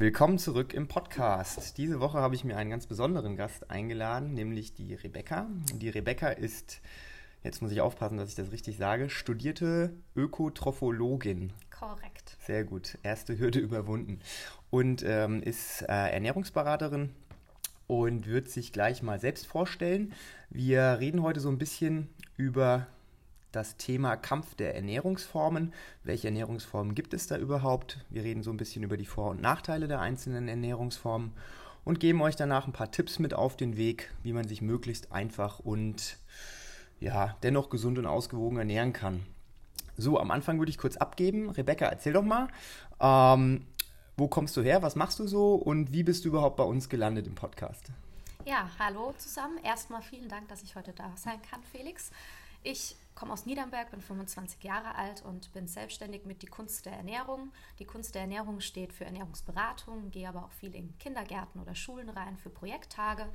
Willkommen zurück im Podcast. Diese Woche habe ich mir einen ganz besonderen Gast eingeladen, nämlich die Rebecca. Die Rebecca ist, jetzt muss ich aufpassen, dass ich das richtig sage, studierte Ökotrophologin. Korrekt. Sehr gut, erste Hürde überwunden. Und ähm, ist äh, Ernährungsberaterin und wird sich gleich mal selbst vorstellen. Wir reden heute so ein bisschen über das Thema Kampf der Ernährungsformen. Welche Ernährungsformen gibt es da überhaupt? Wir reden so ein bisschen über die Vor- und Nachteile der einzelnen Ernährungsformen und geben euch danach ein paar Tipps mit auf den Weg, wie man sich möglichst einfach und ja, dennoch gesund und ausgewogen ernähren kann. So, am Anfang würde ich kurz abgeben. Rebecca, erzähl doch mal, ähm, wo kommst du her, was machst du so und wie bist du überhaupt bei uns gelandet im Podcast? Ja, hallo zusammen. Erstmal vielen Dank, dass ich heute da sein kann, Felix. Ich komme aus Niedernberg, bin 25 Jahre alt und bin selbstständig mit die Kunst der Ernährung. Die Kunst der Ernährung steht für Ernährungsberatung, gehe aber auch viel in Kindergärten oder Schulen rein für Projekttage,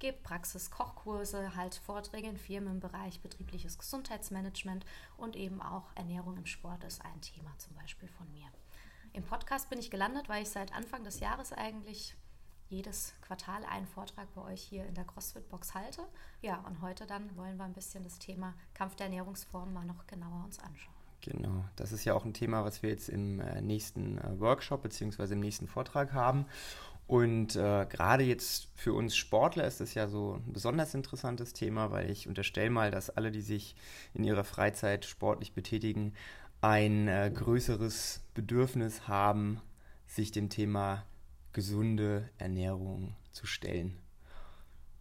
gebe Praxis, Kochkurse, halt Vorträge in Firmen im Bereich betriebliches Gesundheitsmanagement und eben auch Ernährung im Sport ist ein Thema zum Beispiel von mir. Im Podcast bin ich gelandet, weil ich seit Anfang des Jahres eigentlich jedes Quartal einen Vortrag bei euch hier in der CrossFit-Box halte. Ja, und heute dann wollen wir ein bisschen das Thema Kampf der Ernährungsformen mal noch genauer uns anschauen. Genau, das ist ja auch ein Thema, was wir jetzt im äh, nächsten äh, Workshop bzw. im nächsten Vortrag haben. Und äh, gerade jetzt für uns Sportler ist das ja so ein besonders interessantes Thema, weil ich unterstelle mal, dass alle, die sich in ihrer Freizeit sportlich betätigen, ein äh, größeres Bedürfnis haben, sich dem Thema gesunde Ernährung zu stellen.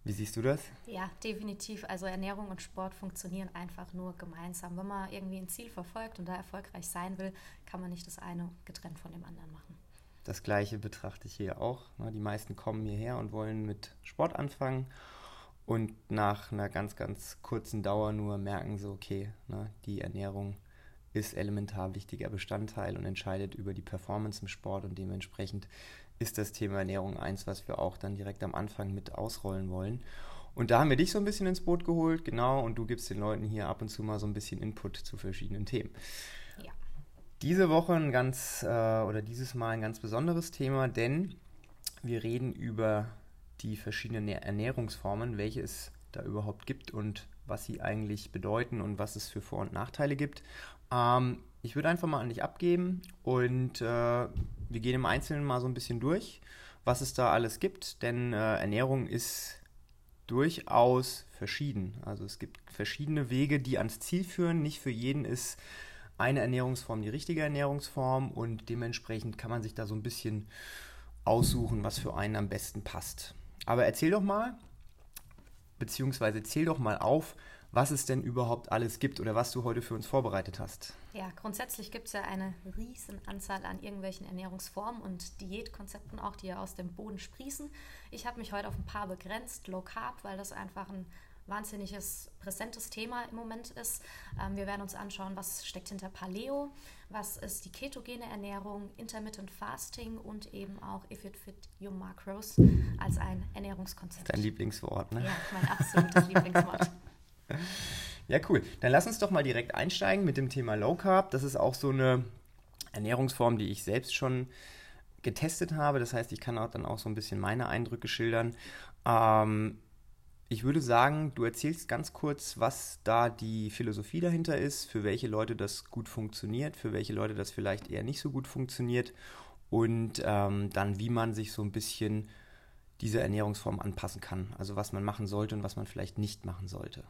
Wie siehst du das? Ja, definitiv. Also Ernährung und Sport funktionieren einfach nur gemeinsam. Wenn man irgendwie ein Ziel verfolgt und da erfolgreich sein will, kann man nicht das eine getrennt von dem anderen machen. Das gleiche betrachte ich hier auch. Die meisten kommen hierher und wollen mit Sport anfangen und nach einer ganz, ganz kurzen Dauer nur merken so, okay, die Ernährung ist elementar wichtiger Bestandteil und entscheidet über die Performance im Sport und dementsprechend ist das Thema Ernährung eins, was wir auch dann direkt am Anfang mit ausrollen wollen. Und da haben wir dich so ein bisschen ins Boot geholt, genau, und du gibst den Leuten hier ab und zu mal so ein bisschen Input zu verschiedenen Themen. Ja. Diese Woche ein ganz, äh, oder dieses Mal ein ganz besonderes Thema, denn wir reden über die verschiedenen Ernährungsformen, welche es da überhaupt gibt und was sie eigentlich bedeuten und was es für Vor- und Nachteile gibt. Ähm, ich würde einfach mal an dich abgeben und äh, wir gehen im Einzelnen mal so ein bisschen durch, was es da alles gibt, denn äh, Ernährung ist durchaus verschieden. Also es gibt verschiedene Wege, die ans Ziel führen. Nicht für jeden ist eine Ernährungsform die richtige Ernährungsform und dementsprechend kann man sich da so ein bisschen aussuchen, was für einen am besten passt. Aber erzähl doch mal, beziehungsweise zähl doch mal auf, was es denn überhaupt alles gibt oder was du heute für uns vorbereitet hast. Ja, grundsätzlich gibt es ja eine riesen Anzahl an irgendwelchen Ernährungsformen und Diätkonzepten auch, die ja aus dem Boden sprießen. Ich habe mich heute auf ein paar begrenzt, Low Carb, weil das einfach ein wahnsinniges präsentes Thema im Moment ist. Ähm, wir werden uns anschauen, was steckt hinter Paleo, was ist die ketogene Ernährung, Intermittent Fasting und eben auch If It Fit Your Macros als ein Ernährungskonzept. Dein Lieblingswort, ne? Ja, mein absolutes Lieblingswort. Ja, cool. Dann lass uns doch mal direkt einsteigen mit dem Thema Low Carb. Das ist auch so eine Ernährungsform, die ich selbst schon getestet habe. Das heißt, ich kann auch dann auch so ein bisschen meine Eindrücke schildern. Ähm, ich würde sagen, du erzählst ganz kurz, was da die Philosophie dahinter ist, für welche Leute das gut funktioniert, für welche Leute das vielleicht eher nicht so gut funktioniert und ähm, dann, wie man sich so ein bisschen dieser Ernährungsform anpassen kann. Also was man machen sollte und was man vielleicht nicht machen sollte.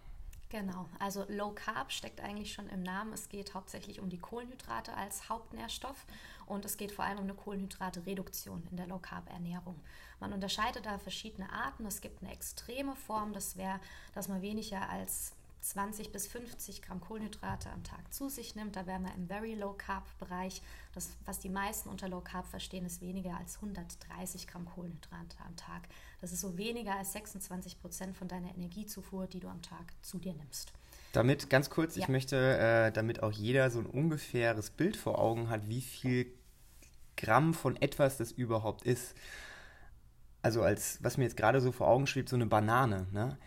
Genau, also Low Carb steckt eigentlich schon im Namen. Es geht hauptsächlich um die Kohlenhydrate als Hauptnährstoff und es geht vor allem um eine Kohlenhydrate-Reduktion in der Low Carb Ernährung. Man unterscheidet da verschiedene Arten. Es gibt eine extreme Form, das wäre, dass man weniger als 20 bis 50 Gramm Kohlenhydrate am Tag zu sich nimmt. Da wären wir im Very Low Carb Bereich. Das, was die meisten unter Low Carb verstehen, ist weniger als 130 Gramm Kohlenhydrate am Tag. Das ist so weniger als 26 Prozent von deiner Energiezufuhr, die du am Tag zu dir nimmst. Damit ganz kurz, ja. ich möchte, äh, damit auch jeder so ein ungefähres Bild vor Augen hat, wie viel Gramm von etwas das überhaupt ist. Also als was mir jetzt gerade so vor Augen schwebt, so eine Banane. Ne?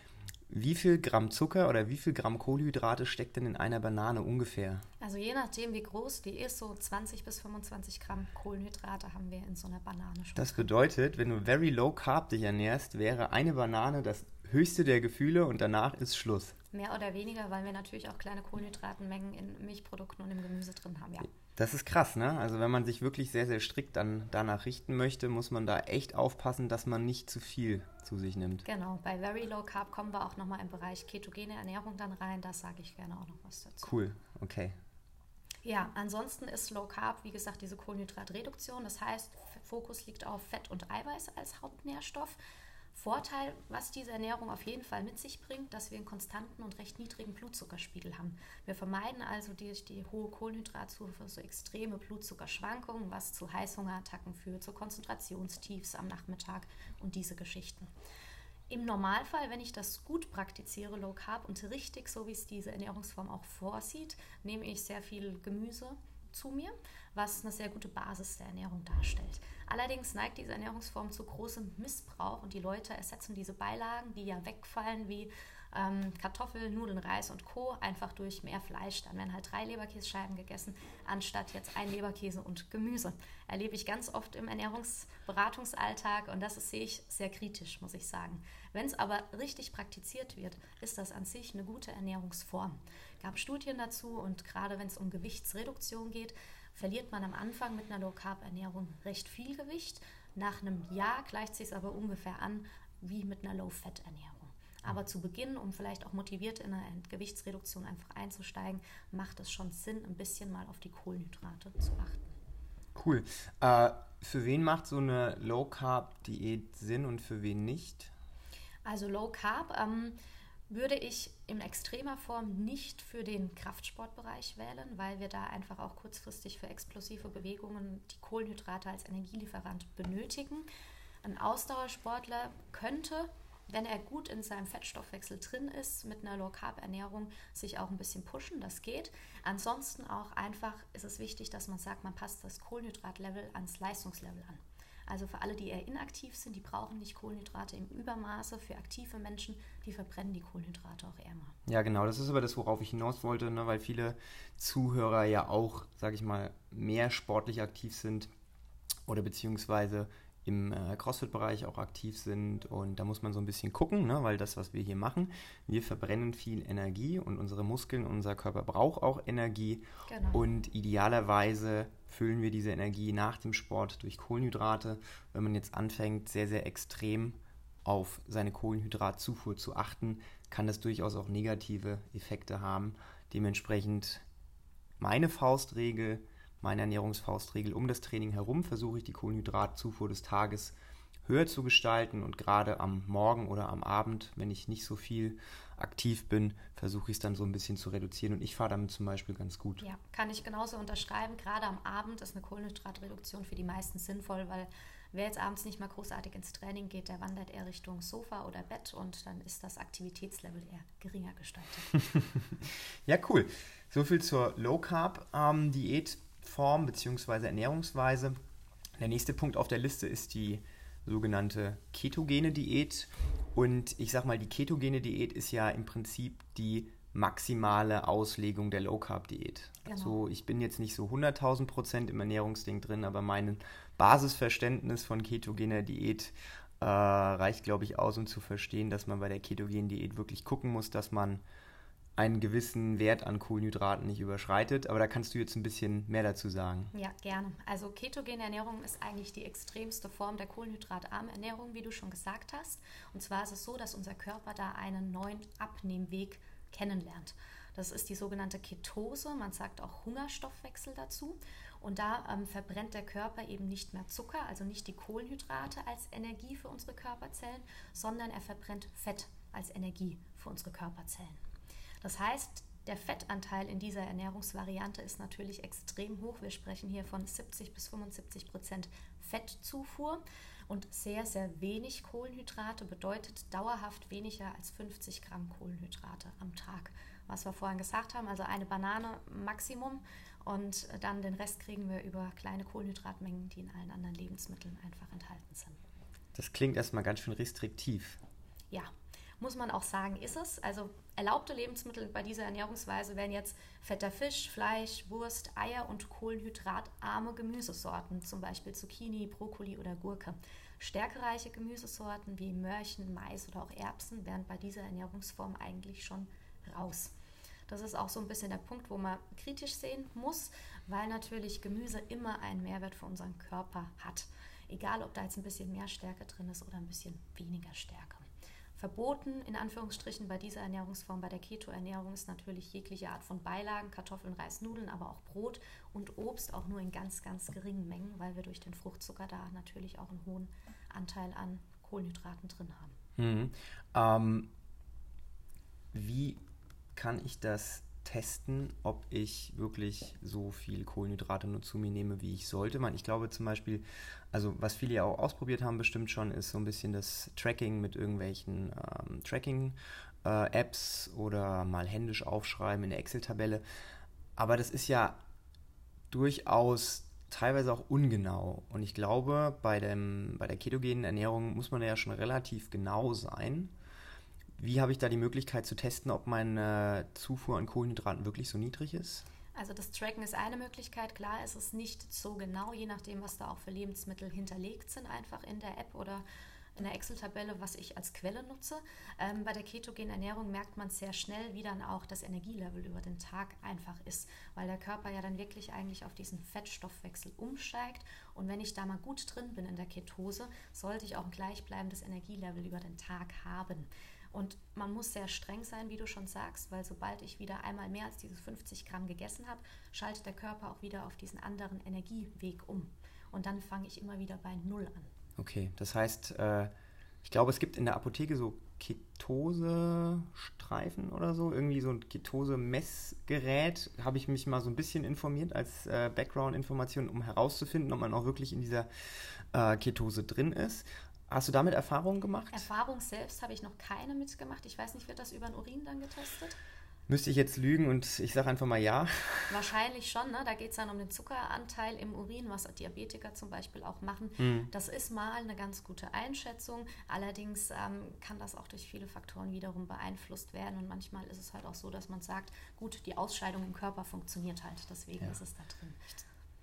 Wie viel Gramm Zucker oder wie viel Gramm Kohlenhydrate steckt denn in einer Banane ungefähr? Also je nachdem, wie groß die ist, so 20 bis 25 Gramm Kohlenhydrate haben wir in so einer Banane schon. Das bedeutet, wenn du very low carb dich ernährst, wäre eine Banane das höchste der Gefühle und danach ist Schluss. Mehr oder weniger, weil wir natürlich auch kleine Kohlenhydratenmengen in Milchprodukten und im Gemüse drin haben, ja. Das ist krass, ne? Also wenn man sich wirklich sehr, sehr strikt dann danach richten möchte, muss man da echt aufpassen, dass man nicht zu viel zu sich nimmt. Genau, bei Very Low Carb kommen wir auch nochmal im Bereich ketogene Ernährung dann rein. Da sage ich gerne auch noch was dazu. Cool, okay. Ja, ansonsten ist Low Carb, wie gesagt, diese Kohlenhydratreduktion. Das heißt, Fokus liegt auf Fett und Eiweiß als Hauptnährstoff. Vorteil, was diese Ernährung auf jeden Fall mit sich bringt, dass wir einen konstanten und recht niedrigen Blutzuckerspiegel haben. Wir vermeiden also durch die hohe Kohlenhydratzufuhr so extreme Blutzuckerschwankungen, was zu Heißhungerattacken führt, zu Konzentrationstiefs am Nachmittag und diese Geschichten. Im Normalfall, wenn ich das gut praktiziere, Low Carb und richtig, so wie es diese Ernährungsform auch vorsieht, nehme ich sehr viel Gemüse zu mir, was eine sehr gute Basis der Ernährung darstellt. Allerdings neigt diese Ernährungsform zu großem Missbrauch und die Leute ersetzen diese Beilagen, die ja wegfallen, wie ähm, Kartoffeln, Nudeln, Reis und Co. einfach durch mehr Fleisch. Dann werden halt drei Leberkässcheiben gegessen, anstatt jetzt ein Leberkäse und Gemüse. Erlebe ich ganz oft im Ernährungsberatungsalltag und das sehe ich sehr kritisch, muss ich sagen. Wenn es aber richtig praktiziert wird, ist das an sich eine gute Ernährungsform. Es gab Studien dazu und gerade wenn es um Gewichtsreduktion geht, verliert man am Anfang mit einer Low-Carb-Ernährung recht viel Gewicht. Nach einem Jahr gleicht sich aber ungefähr an wie mit einer Low-Fat-Ernährung. Aber zu Beginn, um vielleicht auch motiviert in eine Gewichtsreduktion einfach einzusteigen, macht es schon Sinn, ein bisschen mal auf die Kohlenhydrate zu achten. Cool. Äh, für wen macht so eine Low-Carb-Diät Sinn und für wen nicht? Also Low Carb ähm, würde ich in extremer Form nicht für den Kraftsportbereich wählen, weil wir da einfach auch kurzfristig für explosive Bewegungen die Kohlenhydrate als Energielieferant benötigen. Ein Ausdauersportler könnte, wenn er gut in seinem Fettstoffwechsel drin ist, mit einer Low-Carb-Ernährung sich auch ein bisschen pushen, das geht. Ansonsten auch einfach ist es wichtig, dass man sagt, man passt das Kohlenhydratlevel ans Leistungslevel an. Also für alle, die eher inaktiv sind, die brauchen nicht Kohlenhydrate im Übermaße. Für aktive Menschen, die verbrennen die Kohlenhydrate auch eher mal. Ja, genau. Das ist aber das, worauf ich hinaus wollte, ne? weil viele Zuhörer ja auch, sage ich mal, mehr sportlich aktiv sind oder beziehungsweise im äh, CrossFit-Bereich auch aktiv sind. Und da muss man so ein bisschen gucken, ne? weil das, was wir hier machen, wir verbrennen viel Energie und unsere Muskeln, unser Körper braucht auch Energie. Genau. Und idealerweise füllen wir diese Energie nach dem Sport durch Kohlenhydrate. Wenn man jetzt anfängt, sehr, sehr extrem auf seine Kohlenhydratzufuhr zu achten, kann das durchaus auch negative Effekte haben. Dementsprechend meine Faustregel, meine Ernährungsfaustregel um das Training herum versuche ich die Kohlenhydratzufuhr des Tages höher zu gestalten und gerade am Morgen oder am Abend, wenn ich nicht so viel aktiv bin, versuche ich es dann so ein bisschen zu reduzieren und ich fahre damit zum Beispiel ganz gut. Ja, kann ich genauso unterschreiben. Gerade am Abend ist eine Kohlenhydratreduktion für die meisten sinnvoll, weil wer jetzt abends nicht mal großartig ins Training geht, der wandert eher Richtung Sofa oder Bett und dann ist das Aktivitätslevel eher geringer gestaltet. ja, cool. So viel zur Low Carb ähm, Diätform bzw. Ernährungsweise. Der nächste Punkt auf der Liste ist die sogenannte ketogene Diät. Und ich sag mal, die ketogene Diät ist ja im Prinzip die maximale Auslegung der Low Carb Diät. Genau. Also ich bin jetzt nicht so 100.000 Prozent im Ernährungsding drin, aber mein Basisverständnis von ketogener Diät äh, reicht, glaube ich, aus, um zu verstehen, dass man bei der ketogenen Diät wirklich gucken muss, dass man einen gewissen Wert an Kohlenhydraten nicht überschreitet. Aber da kannst du jetzt ein bisschen mehr dazu sagen. Ja, gerne. Also ketogene Ernährung ist eigentlich die extremste Form der kohlenhydratarmen Ernährung, wie du schon gesagt hast. Und zwar ist es so, dass unser Körper da einen neuen Abnehmweg kennenlernt. Das ist die sogenannte Ketose, man sagt auch Hungerstoffwechsel dazu. Und da ähm, verbrennt der Körper eben nicht mehr Zucker, also nicht die Kohlenhydrate als Energie für unsere Körperzellen, sondern er verbrennt Fett als Energie für unsere Körperzellen. Das heißt, der Fettanteil in dieser Ernährungsvariante ist natürlich extrem hoch. Wir sprechen hier von 70 bis 75 Prozent Fettzufuhr und sehr, sehr wenig Kohlenhydrate bedeutet dauerhaft weniger als 50 Gramm Kohlenhydrate am Tag. Was wir vorhin gesagt haben, also eine Banane Maximum und dann den Rest kriegen wir über kleine Kohlenhydratmengen, die in allen anderen Lebensmitteln einfach enthalten sind. Das klingt erstmal ganz schön restriktiv. Ja, Muss man auch sagen, ist es. Also erlaubte Lebensmittel bei dieser Ernährungsweise wären jetzt fetter Fisch, Fleisch, Wurst, Eier und kohlenhydratarme Gemüsesorten, zum Beispiel Zucchini, Brokkoli oder Gurke. Stärkereiche Gemüsesorten wie Möhrchen, Mais oder auch Erbsen wären bei dieser Ernährungsform eigentlich schon raus. Das ist auch so ein bisschen der Punkt, wo man kritisch sehen muss, weil natürlich Gemüse immer einen Mehrwert für unseren Körper hat. Egal, ob da jetzt ein bisschen mehr Stärke drin ist oder ein bisschen weniger Stärke. Verboten in Anführungsstrichen bei dieser Ernährungsform, bei der Keto-Ernährung ist natürlich jegliche Art von Beilagen, Kartoffeln, Reis, Nudeln, aber auch Brot und Obst auch nur in ganz, ganz geringen Mengen, weil wir durch den Fruchtzucker da natürlich auch einen hohen Anteil an Kohlenhydraten drin haben. Mhm. Ähm, wie kann ich das testen, ob ich wirklich so viel Kohlenhydrate nur zu mir nehme, wie ich sollte. Man, ich glaube zum Beispiel, also was viele ja auch ausprobiert haben, bestimmt schon, ist so ein bisschen das Tracking mit irgendwelchen ähm, Tracking-Apps äh, oder mal händisch aufschreiben in der Excel-Tabelle. Aber das ist ja durchaus teilweise auch ungenau. Und ich glaube, bei, dem, bei der ketogenen Ernährung muss man ja schon relativ genau sein wie habe ich da die Möglichkeit zu testen, ob meine Zufuhr an Kohlenhydraten wirklich so niedrig ist? Also das Tracken ist eine Möglichkeit. Klar ist es nicht so genau, je nachdem, was da auch für Lebensmittel hinterlegt sind, einfach in der App oder in der Excel-Tabelle, was ich als Quelle nutze. Ähm, bei der ketogenen Ernährung merkt man sehr schnell, wie dann auch das Energielevel über den Tag einfach ist, weil der Körper ja dann wirklich eigentlich auf diesen Fettstoffwechsel umsteigt. Und wenn ich da mal gut drin bin in der Ketose, sollte ich auch ein gleichbleibendes Energielevel über den Tag haben. Und man muss sehr streng sein, wie du schon sagst, weil sobald ich wieder einmal mehr als diese 50 Gramm gegessen habe, schaltet der Körper auch wieder auf diesen anderen Energieweg um. Und dann fange ich immer wieder bei Null an. Okay, das heißt, äh, ich glaube, es gibt in der Apotheke so Ketose-Streifen oder so, irgendwie so ein Ketose-Messgerät. Habe ich mich mal so ein bisschen informiert als äh, Background-Information, um herauszufinden, ob man auch wirklich in dieser äh, Ketose drin ist. Hast du damit Erfahrungen gemacht? Erfahrung selbst habe ich noch keine mitgemacht. Ich weiß nicht, wird das über den Urin dann getestet? Müsste ich jetzt lügen und ich sage einfach mal ja. Wahrscheinlich schon, ne? Da geht es dann um den Zuckeranteil im Urin, was Diabetiker zum Beispiel auch machen. Mhm. Das ist mal eine ganz gute Einschätzung. Allerdings ähm, kann das auch durch viele Faktoren wiederum beeinflusst werden. Und manchmal ist es halt auch so, dass man sagt, gut, die Ausscheidung im Körper funktioniert halt. Deswegen ja. ist es da drin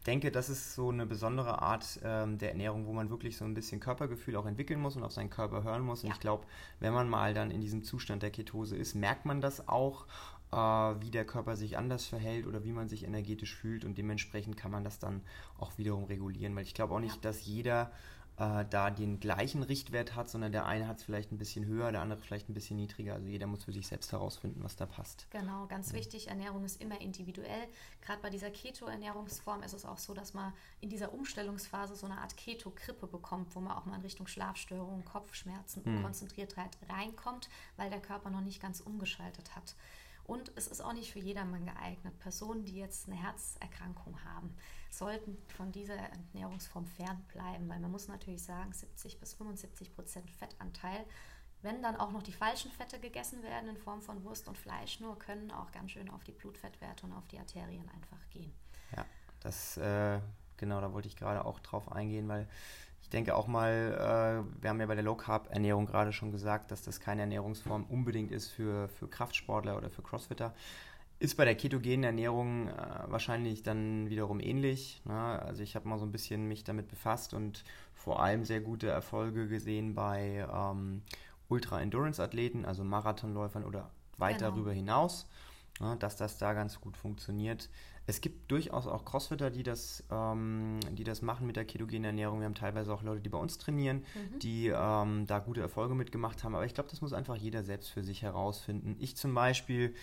denke, das ist so eine besondere Art ähm, der Ernährung, wo man wirklich so ein bisschen Körpergefühl auch entwickeln muss und auf seinen Körper hören muss. Und ja. ich glaube, wenn man mal dann in diesem Zustand der Ketose ist, merkt man das auch, äh, wie der Körper sich anders verhält oder wie man sich energetisch fühlt. Und dementsprechend kann man das dann auch wiederum regulieren. Weil ich glaube auch nicht, ja. dass jeder äh, da den gleichen Richtwert hat, sondern der eine hat es vielleicht ein bisschen höher, der andere vielleicht ein bisschen niedriger. Also jeder muss für sich selbst herausfinden, was da passt. Genau, ganz ja. wichtig, Ernährung ist immer individuell. Gerade bei dieser Keto-Ernährungsform ist es auch so, dass man in dieser Umstellungsphase so eine Art Keto-Krippe bekommt, wo man auch mal in Richtung Schlafstörungen, Kopfschmerzen und hm. Konzentriertheit reinkommt, weil der Körper noch nicht ganz umgeschaltet hat. Und es ist auch nicht für jedermann geeignet. Personen, die jetzt eine Herzerkrankung haben, sollten von dieser Ernährungsform fernbleiben, weil man muss natürlich sagen, 70 bis 75 Prozent Fettanteil. Wenn dann auch noch die falschen Fette gegessen werden in Form von Wurst und Fleisch, nur können auch ganz schön auf die Blutfettwerte und auf die Arterien einfach gehen. Ja, das äh, genau, da wollte ich gerade auch drauf eingehen, weil ich denke auch mal, äh, wir haben ja bei der Low Carb Ernährung gerade schon gesagt, dass das keine Ernährungsform unbedingt ist für, für Kraftsportler oder für Crossfitter. Ist bei der ketogenen Ernährung äh, wahrscheinlich dann wiederum ähnlich. Ne? Also ich habe mal so ein bisschen mich damit befasst und vor allem sehr gute Erfolge gesehen bei ähm, Ultra-Endurance-Athleten, also Marathonläufern oder weit genau. darüber hinaus, ne? dass das da ganz gut funktioniert. Es gibt durchaus auch Crossfitter, die das, ähm, die das machen mit der ketogenen Ernährung. Wir haben teilweise auch Leute, die bei uns trainieren, mhm. die ähm, da gute Erfolge mitgemacht haben. Aber ich glaube, das muss einfach jeder selbst für sich herausfinden. Ich zum Beispiel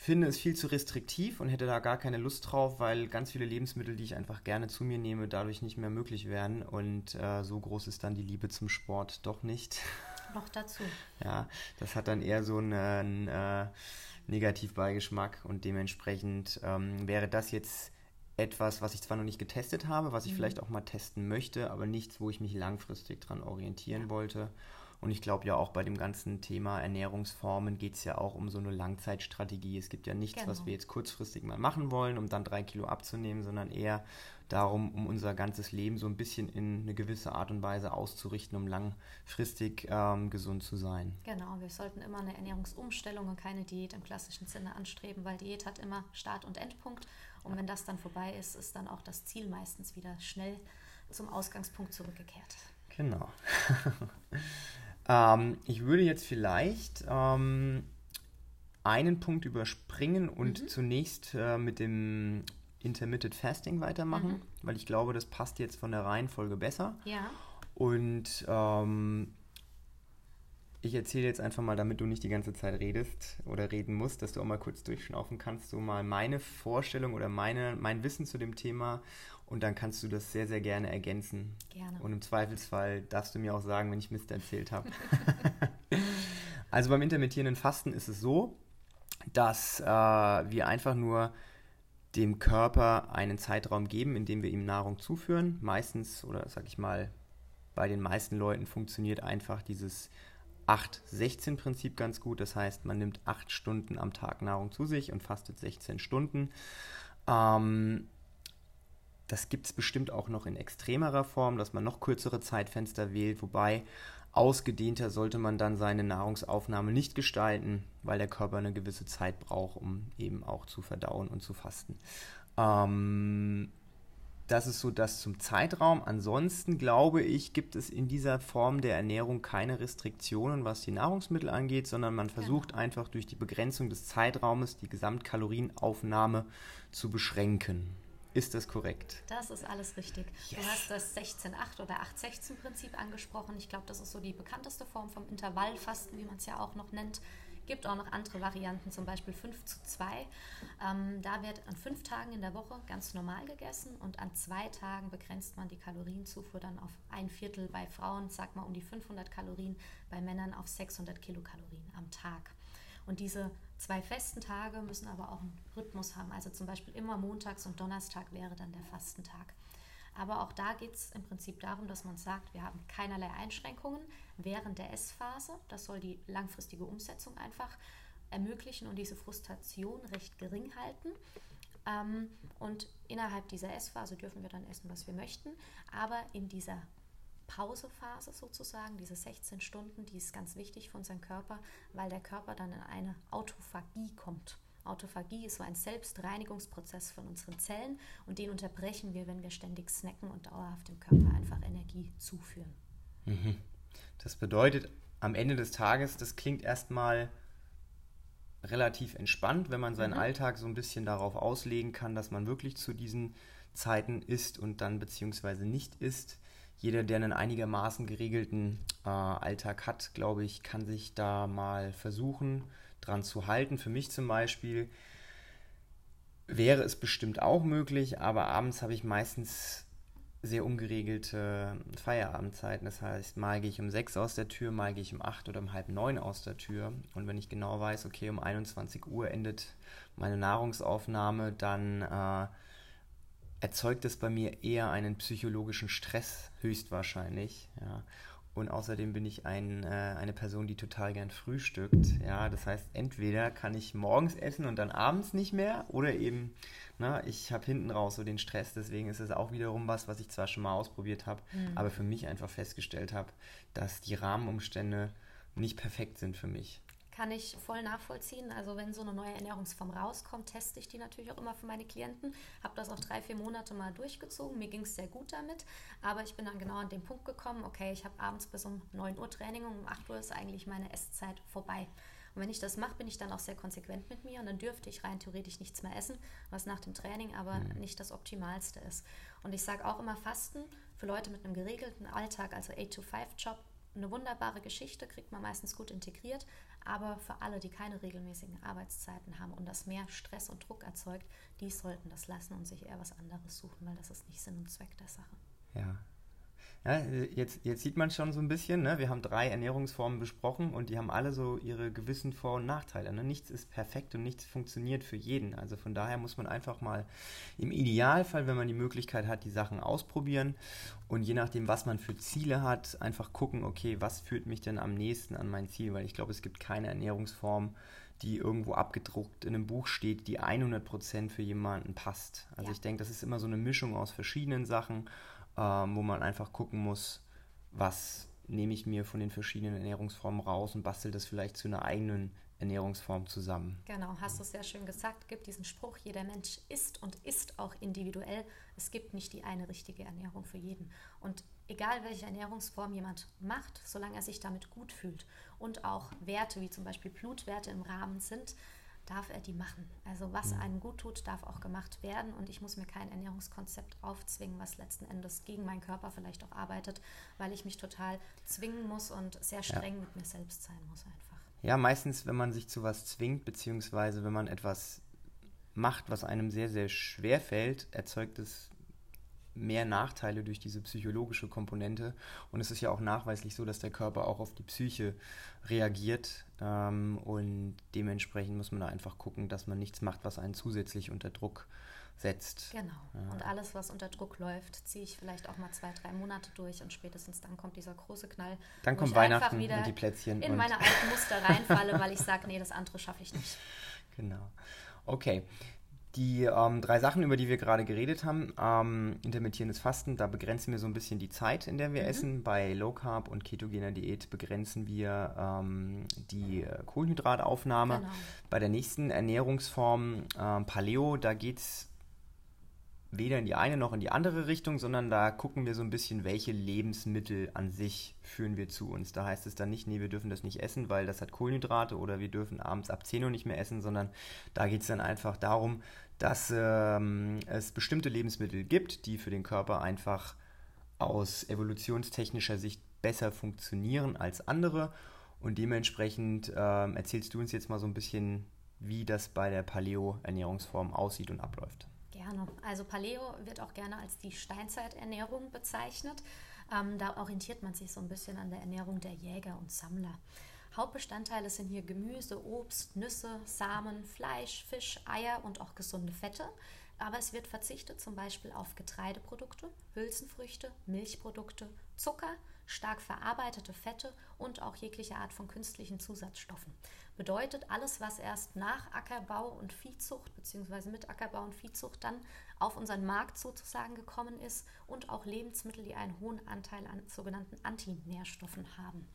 finde es viel zu restriktiv und hätte da gar keine Lust drauf, weil ganz viele Lebensmittel, die ich einfach gerne zu mir nehme, dadurch nicht mehr möglich wären. Und äh, so groß ist dann die Liebe zum Sport doch nicht. Noch dazu. ja, das hat dann eher so einen. äh, Negativbeigeschmack und dementsprechend ähm, wäre das jetzt etwas, was ich zwar noch nicht getestet habe, was ich mhm. vielleicht auch mal testen möchte, aber nichts, wo ich mich langfristig dran orientieren ja. wollte. Und ich glaube ja auch bei dem ganzen Thema Ernährungsformen geht es ja auch um so eine Langzeitstrategie. Es gibt ja nichts, genau. was wir jetzt kurzfristig mal machen wollen, um dann drei Kilo abzunehmen, sondern eher darum, um unser ganzes Leben so ein bisschen in eine gewisse Art und Weise auszurichten, um langfristig ähm, gesund zu sein. Genau, wir sollten immer eine Ernährungsumstellung und keine Diät im klassischen Sinne anstreben, weil Diät hat immer Start- und Endpunkt. Und wenn das dann vorbei ist, ist dann auch das Ziel meistens wieder schnell zum Ausgangspunkt zurückgekehrt. Genau. ähm, ich würde jetzt vielleicht ähm, einen Punkt überspringen und mhm. zunächst äh, mit dem Intermittent Fasting weitermachen, mhm. weil ich glaube, das passt jetzt von der Reihenfolge besser. Ja. Und ähm, ich erzähle jetzt einfach mal, damit du nicht die ganze Zeit redest oder reden musst, dass du auch mal kurz durchschnaufen kannst, so mal meine Vorstellung oder meine, mein Wissen zu dem Thema und dann kannst du das sehr, sehr gerne ergänzen. Gerne. Und im Zweifelsfall darfst du mir auch sagen, wenn ich Mist erzählt habe. also beim intermittierenden Fasten ist es so, dass äh, wir einfach nur dem Körper einen Zeitraum geben, in dem wir ihm Nahrung zuführen. Meistens, oder sag ich mal, bei den meisten Leuten funktioniert einfach dieses 8-16-Prinzip ganz gut. Das heißt, man nimmt 8 Stunden am Tag Nahrung zu sich und fastet 16 Stunden. Ähm, das gibt es bestimmt auch noch in extremerer Form, dass man noch kürzere Zeitfenster wählt, wobei ausgedehnter sollte man dann seine Nahrungsaufnahme nicht gestalten, weil der Körper eine gewisse Zeit braucht, um eben auch zu verdauen und zu fasten. Ähm, das ist so das zum Zeitraum. Ansonsten glaube ich, gibt es in dieser Form der Ernährung keine Restriktionen, was die Nahrungsmittel angeht, sondern man versucht genau. einfach durch die Begrenzung des Zeitraumes die Gesamtkalorienaufnahme zu beschränken. Ist das korrekt? Das ist alles richtig. Yes. Du hast das 16-8 oder 8-16-Prinzip angesprochen. Ich glaube, das ist so die bekannteste Form vom Intervallfasten, wie man es ja auch noch nennt. Gibt auch noch andere Varianten, zum Beispiel 5 zu 2. Ähm, da wird an fünf Tagen in der Woche ganz normal gegessen und an zwei Tagen begrenzt man die Kalorienzufuhr dann auf ein Viertel bei Frauen, sag mal um die 500 Kalorien, bei Männern auf 600 Kilokalorien am Tag. Und diese zwei festen Tage müssen aber auch einen Rhythmus haben. Also zum Beispiel immer montags und Donnerstag wäre dann der Fastentag. Aber auch da geht es im Prinzip darum, dass man sagt, wir haben keinerlei Einschränkungen während der Essphase. Das soll die langfristige Umsetzung einfach ermöglichen und diese Frustration recht gering halten. Ähm, und innerhalb dieser Essphase dürfen wir dann essen, was wir möchten. Aber in dieser Pausephase sozusagen, diese 16 Stunden, die ist ganz wichtig für unseren Körper, weil der Körper dann in eine Autophagie kommt. Autophagie ist so ein Selbstreinigungsprozess von unseren Zellen und den unterbrechen wir, wenn wir ständig snacken und dauerhaft dem Körper einfach Energie zuführen. Mhm. Das bedeutet, am Ende des Tages, das klingt erstmal relativ entspannt, wenn man seinen mhm. Alltag so ein bisschen darauf auslegen kann, dass man wirklich zu diesen Zeiten isst und dann beziehungsweise nicht isst jeder, der einen einigermaßen geregelten äh, Alltag hat, glaube ich, kann sich da mal versuchen, dran zu halten. Für mich zum Beispiel wäre es bestimmt auch möglich, aber abends habe ich meistens sehr ungeregelte Feierabendzeiten. Das heißt, mal gehe ich um sechs aus der Tür, mal gehe ich um acht oder um halb neun aus der Tür. Und wenn ich genau weiß, okay, um 21 Uhr endet meine Nahrungsaufnahme, dann äh, erzeugt es bei mir eher einen psychologischen Stress, höchstwahrscheinlich. Ja. Und außerdem bin ich ein, äh, eine Person, die total gern frühstückt. Ja, das heißt, entweder kann ich morgens essen und dann abends nicht mehr, oder eben, na, ich habe hinten raus so den Stress. Deswegen ist es auch wiederum was, was ich zwar schon mal ausprobiert habe, mhm. aber für mich einfach festgestellt habe, dass die Rahmenumstände nicht perfekt sind für mich. Kann ich voll nachvollziehen. Also wenn so eine neue Ernährungsform rauskommt, teste ich die natürlich auch immer für meine Klienten. Habe das auch drei, vier Monate mal durchgezogen. Mir ging es sehr gut damit. Aber ich bin dann genau an den Punkt gekommen, okay, ich habe abends bis um 9 Uhr Training und um 8 Uhr ist eigentlich meine Esszeit vorbei. Und wenn ich das mache, bin ich dann auch sehr konsequent mit mir und dann dürfte ich rein theoretisch nichts mehr essen, was nach dem Training aber mhm. nicht das Optimalste ist. Und ich sage auch immer Fasten für Leute mit einem geregelten Alltag, also 8-to-5-Job, eine wunderbare Geschichte, kriegt man meistens gut integriert, aber für alle, die keine regelmäßigen Arbeitszeiten haben und das mehr Stress und Druck erzeugt, die sollten das lassen und sich eher was anderes suchen, weil das ist nicht Sinn und Zweck der Sache. Ja. Ja, jetzt, jetzt sieht man schon so ein bisschen, ne? wir haben drei Ernährungsformen besprochen und die haben alle so ihre gewissen Vor- und Nachteile. Ne? Nichts ist perfekt und nichts funktioniert für jeden. Also von daher muss man einfach mal im Idealfall, wenn man die Möglichkeit hat, die Sachen ausprobieren und je nachdem, was man für Ziele hat, einfach gucken, okay, was führt mich denn am nächsten an mein Ziel? Weil ich glaube, es gibt keine Ernährungsform, die irgendwo abgedruckt in einem Buch steht, die 100% für jemanden passt. Also ja. ich denke, das ist immer so eine Mischung aus verschiedenen Sachen ähm, wo man einfach gucken muss, was nehme ich mir von den verschiedenen Ernährungsformen raus und bastel das vielleicht zu einer eigenen Ernährungsform zusammen. Genau, hast du sehr schön gesagt. Gibt diesen Spruch, jeder Mensch ist und ist auch individuell. Es gibt nicht die eine richtige Ernährung für jeden. Und egal welche Ernährungsform jemand macht, solange er sich damit gut fühlt und auch Werte wie zum Beispiel Blutwerte im Rahmen sind, darf er die machen. Also was mhm. einem gut tut, darf auch gemacht werden und ich muss mir kein Ernährungskonzept aufzwingen, was letzten Endes gegen meinen Körper vielleicht auch arbeitet, weil ich mich total zwingen muss und sehr streng ja. mit mir selbst sein muss einfach. Ja, meistens, wenn man sich zu was zwingt, beziehungsweise wenn man etwas macht, was einem sehr, sehr schwer fällt, erzeugt es mehr Nachteile durch diese psychologische Komponente. Und es ist ja auch nachweislich so, dass der Körper auch auf die Psyche reagiert. Ähm, und dementsprechend muss man da einfach gucken, dass man nichts macht, was einen zusätzlich unter Druck setzt. Genau. Ja. Und alles, was unter Druck läuft, ziehe ich vielleicht auch mal zwei, drei Monate durch und spätestens dann kommt dieser große Knall. Dann kommt Weihnachten und die Plätzchen. In meine alten Muster reinfalle, weil ich sage, nee, das andere schaffe ich nicht. Genau. Okay. Die ähm, drei Sachen, über die wir gerade geredet haben, ähm, intermittierendes Fasten, da begrenzen wir so ein bisschen die Zeit, in der wir mhm. essen. Bei Low Carb und ketogener Diät begrenzen wir ähm, die Kohlenhydrataufnahme. Genau. Bei der nächsten Ernährungsform äh, Paleo, da geht es weder in die eine noch in die andere Richtung, sondern da gucken wir so ein bisschen, welche Lebensmittel an sich führen wir zu uns. Da heißt es dann nicht, nee, wir dürfen das nicht essen, weil das hat Kohlenhydrate oder wir dürfen abends ab 10 Uhr nicht mehr essen, sondern da geht es dann einfach darum, dass ähm, es bestimmte Lebensmittel gibt, die für den Körper einfach aus evolutionstechnischer Sicht besser funktionieren als andere. Und dementsprechend ähm, erzählst du uns jetzt mal so ein bisschen, wie das bei der Paleo-Ernährungsform aussieht und abläuft. Gerne. Also Paleo wird auch gerne als die Steinzeiternährung bezeichnet. Ähm, da orientiert man sich so ein bisschen an der Ernährung der Jäger und Sammler. Hauptbestandteile sind hier Gemüse, Obst, Nüsse, Samen, Fleisch, Fisch, Eier und auch gesunde Fette. Aber es wird verzichtet zum Beispiel auf Getreideprodukte, Hülsenfrüchte, Milchprodukte, Zucker, stark verarbeitete Fette und auch jegliche Art von künstlichen Zusatzstoffen. Bedeutet, alles, was erst nach Ackerbau und Viehzucht bzw. mit Ackerbau und Viehzucht dann auf unseren Markt sozusagen gekommen ist und auch Lebensmittel, die einen hohen Anteil an sogenannten Antinährstoffen haben.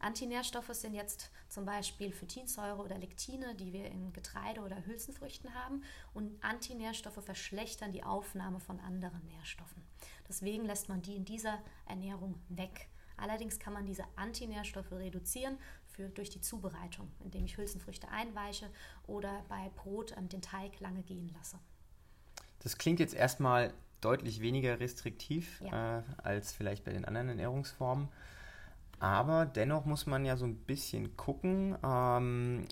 Antinährstoffe sind jetzt zum Beispiel Phytinsäure oder Lektine, die wir in Getreide oder Hülsenfrüchten haben. Und Antinährstoffe verschlechtern die Aufnahme von anderen Nährstoffen. Deswegen lässt man die in dieser Ernährung weg. Allerdings kann man diese Antinährstoffe reduzieren für, durch die Zubereitung, indem ich Hülsenfrüchte einweiche oder bei Brot ähm, den Teig lange gehen lasse. Das klingt jetzt erstmal deutlich weniger restriktiv ja. äh, als vielleicht bei den anderen Ernährungsformen. Aber dennoch muss man ja so ein bisschen gucken, ähm,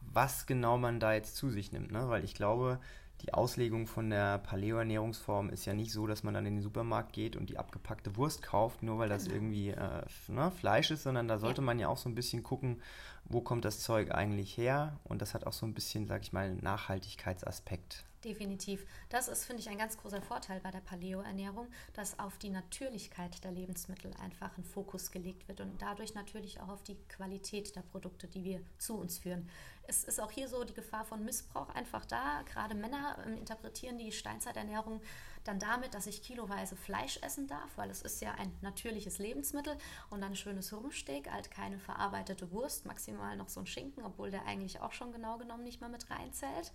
was genau man da jetzt zu sich nimmt. Ne? Weil ich glaube, die Auslegung von der Paleo-Ernährungsform ist ja nicht so, dass man dann in den Supermarkt geht und die abgepackte Wurst kauft, nur weil das genau. irgendwie äh, ne, Fleisch ist, sondern da sollte ja. man ja auch so ein bisschen gucken, wo kommt das Zeug eigentlich her. Und das hat auch so ein bisschen, sag ich mal, einen Nachhaltigkeitsaspekt. Definitiv. Das ist, finde ich, ein ganz großer Vorteil bei der Paleo-Ernährung, dass auf die Natürlichkeit der Lebensmittel einfach ein Fokus gelegt wird und dadurch natürlich auch auf die Qualität der Produkte, die wir zu uns führen. Es ist auch hier so die Gefahr von Missbrauch einfach da. Gerade Männer ähm, interpretieren die Steinzeiternährung dann damit, dass ich kiloweise Fleisch essen darf, weil es ist ja ein natürliches Lebensmittel und dann schönes Rumsteak, halt keine verarbeitete Wurst, maximal noch so ein Schinken, obwohl der eigentlich auch schon genau genommen nicht mehr mit reinzählt.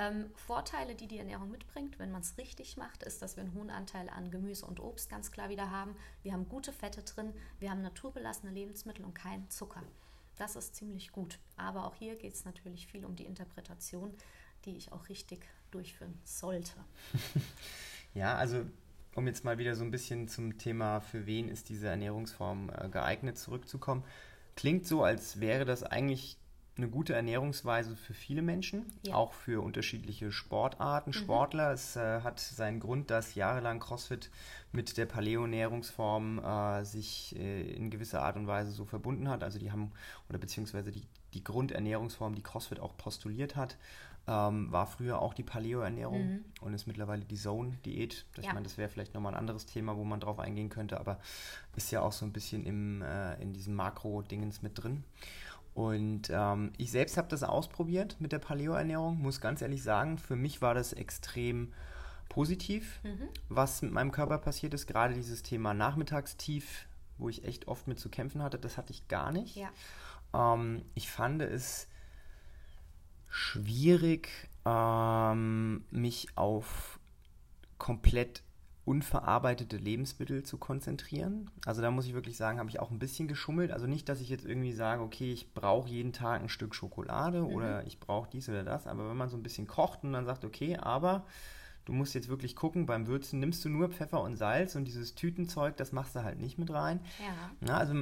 Ähm, Vorteile, die die Ernährung mitbringt, wenn man es richtig macht, ist, dass wir einen hohen Anteil an Gemüse und Obst ganz klar wieder haben. Wir haben gute Fette drin, wir haben naturbelassene Lebensmittel und keinen Zucker. Das ist ziemlich gut. Aber auch hier geht es natürlich viel um die Interpretation, die ich auch richtig durchführen sollte. ja, also um jetzt mal wieder so ein bisschen zum Thema, für wen ist diese Ernährungsform äh, geeignet, zurückzukommen. Klingt so, als wäre das eigentlich eine gute Ernährungsweise für viele Menschen, ja. auch für unterschiedliche Sportarten, mhm. Sportler. Es äh, hat seinen Grund, dass jahrelang CrossFit mit der Paleo-Ernährungsform äh, sich äh, in gewisser Art und Weise so verbunden hat. Also die haben, oder beziehungsweise die, die Grundernährungsform, die CrossFit auch postuliert hat, ähm, war früher auch die Paleo-Ernährung mhm. und ist mittlerweile die Zone-Diät. Ich ja. meine, das wäre vielleicht nochmal ein anderes Thema, wo man drauf eingehen könnte, aber ist ja auch so ein bisschen im, äh, in diesem Makro-Dingens mit drin. Und ähm, ich selbst habe das ausprobiert mit der Paleo-Ernährung, muss ganz ehrlich sagen, für mich war das extrem positiv, mhm. was mit meinem Körper passiert ist. Gerade dieses Thema Nachmittagstief, wo ich echt oft mit zu kämpfen hatte, das hatte ich gar nicht. Ja. Ähm, ich fand es schwierig, ähm, mich auf komplett unverarbeitete Lebensmittel zu konzentrieren. Also da muss ich wirklich sagen, habe ich auch ein bisschen geschummelt. Also nicht, dass ich jetzt irgendwie sage, okay, ich brauche jeden Tag ein Stück Schokolade mhm. oder ich brauche dies oder das. Aber wenn man so ein bisschen kocht und dann sagt, okay, aber du musst jetzt wirklich gucken, beim Würzen nimmst du nur Pfeffer und Salz und dieses Tütenzeug, das machst du halt nicht mit rein. Ja. Na, also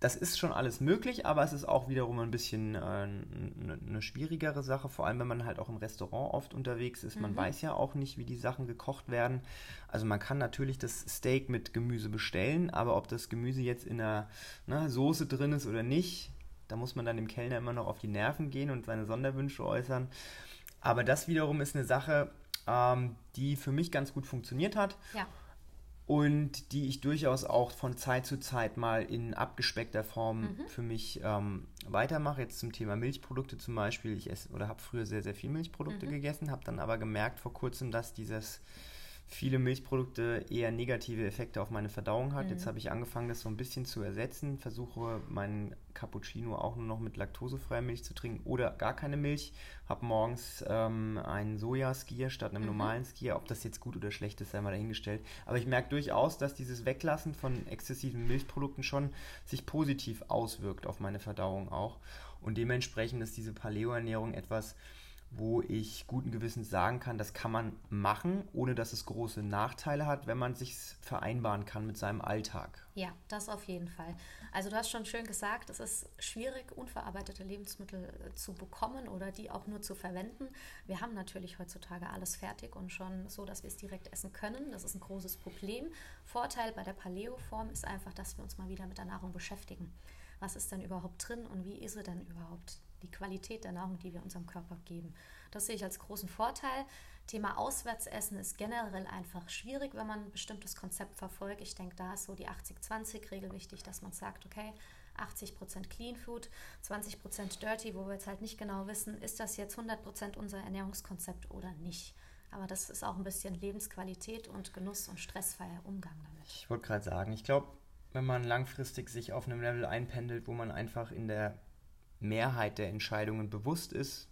das ist schon alles möglich, aber es ist auch wiederum ein bisschen äh, eine, eine schwierigere Sache, vor allem wenn man halt auch im Restaurant oft unterwegs ist. Man mhm. weiß ja auch nicht, wie die Sachen gekocht werden. Also man kann natürlich das Steak mit Gemüse bestellen, aber ob das Gemüse jetzt in einer ne, Soße drin ist oder nicht, da muss man dann dem Kellner immer noch auf die Nerven gehen und seine Sonderwünsche äußern. Aber das wiederum ist eine Sache, ähm, die für mich ganz gut funktioniert hat. Ja und die ich durchaus auch von Zeit zu Zeit mal in abgespeckter Form mhm. für mich ähm, weitermache. Jetzt zum Thema Milchprodukte zum Beispiel. Ich esse oder habe früher sehr, sehr viel Milchprodukte mhm. gegessen, habe dann aber gemerkt vor kurzem, dass dieses viele Milchprodukte eher negative Effekte auf meine Verdauung hat. Mhm. Jetzt habe ich angefangen, das so ein bisschen zu ersetzen, versuche meinen Cappuccino auch nur noch mit laktosefreier Milch zu trinken oder gar keine Milch. Habe morgens ähm, einen Sojaskier statt einem mhm. normalen Skier. Ob das jetzt gut oder schlecht ist, sei mal dahingestellt. Aber ich merke durchaus, dass dieses Weglassen von exzessiven Milchprodukten schon sich positiv auswirkt auf meine Verdauung auch. Und dementsprechend ist diese Paleo-Ernährung etwas, wo ich guten Gewissens sagen kann, das kann man machen, ohne dass es große Nachteile hat, wenn man sich vereinbaren kann mit seinem Alltag. Ja, das auf jeden Fall. Also du hast schon schön gesagt, es ist schwierig, unverarbeitete Lebensmittel äh, zu bekommen oder die auch nur zu verwenden. Wir haben natürlich heutzutage alles fertig und schon so, dass wir es direkt essen können. Das ist ein großes Problem. Vorteil bei der Paleo-Form ist einfach, dass wir uns mal wieder mit der Nahrung beschäftigen. Was ist denn überhaupt drin und wie ist sie denn überhaupt? Die Qualität der Nahrung, die wir unserem Körper geben. Das sehe ich als großen Vorteil. Thema Auswärtsessen ist generell einfach schwierig, wenn man ein bestimmtes Konzept verfolgt. Ich denke, da ist so die 80-20-Regel wichtig, dass man sagt, okay, 80% Clean Food, 20% Dirty, wo wir jetzt halt nicht genau wissen, ist das jetzt 100% unser Ernährungskonzept oder nicht. Aber das ist auch ein bisschen Lebensqualität und Genuss und stressfreier Umgang damit. Ich wollte gerade sagen, ich glaube, wenn man langfristig sich auf einem Level einpendelt, wo man einfach in der Mehrheit der Entscheidungen bewusst ist,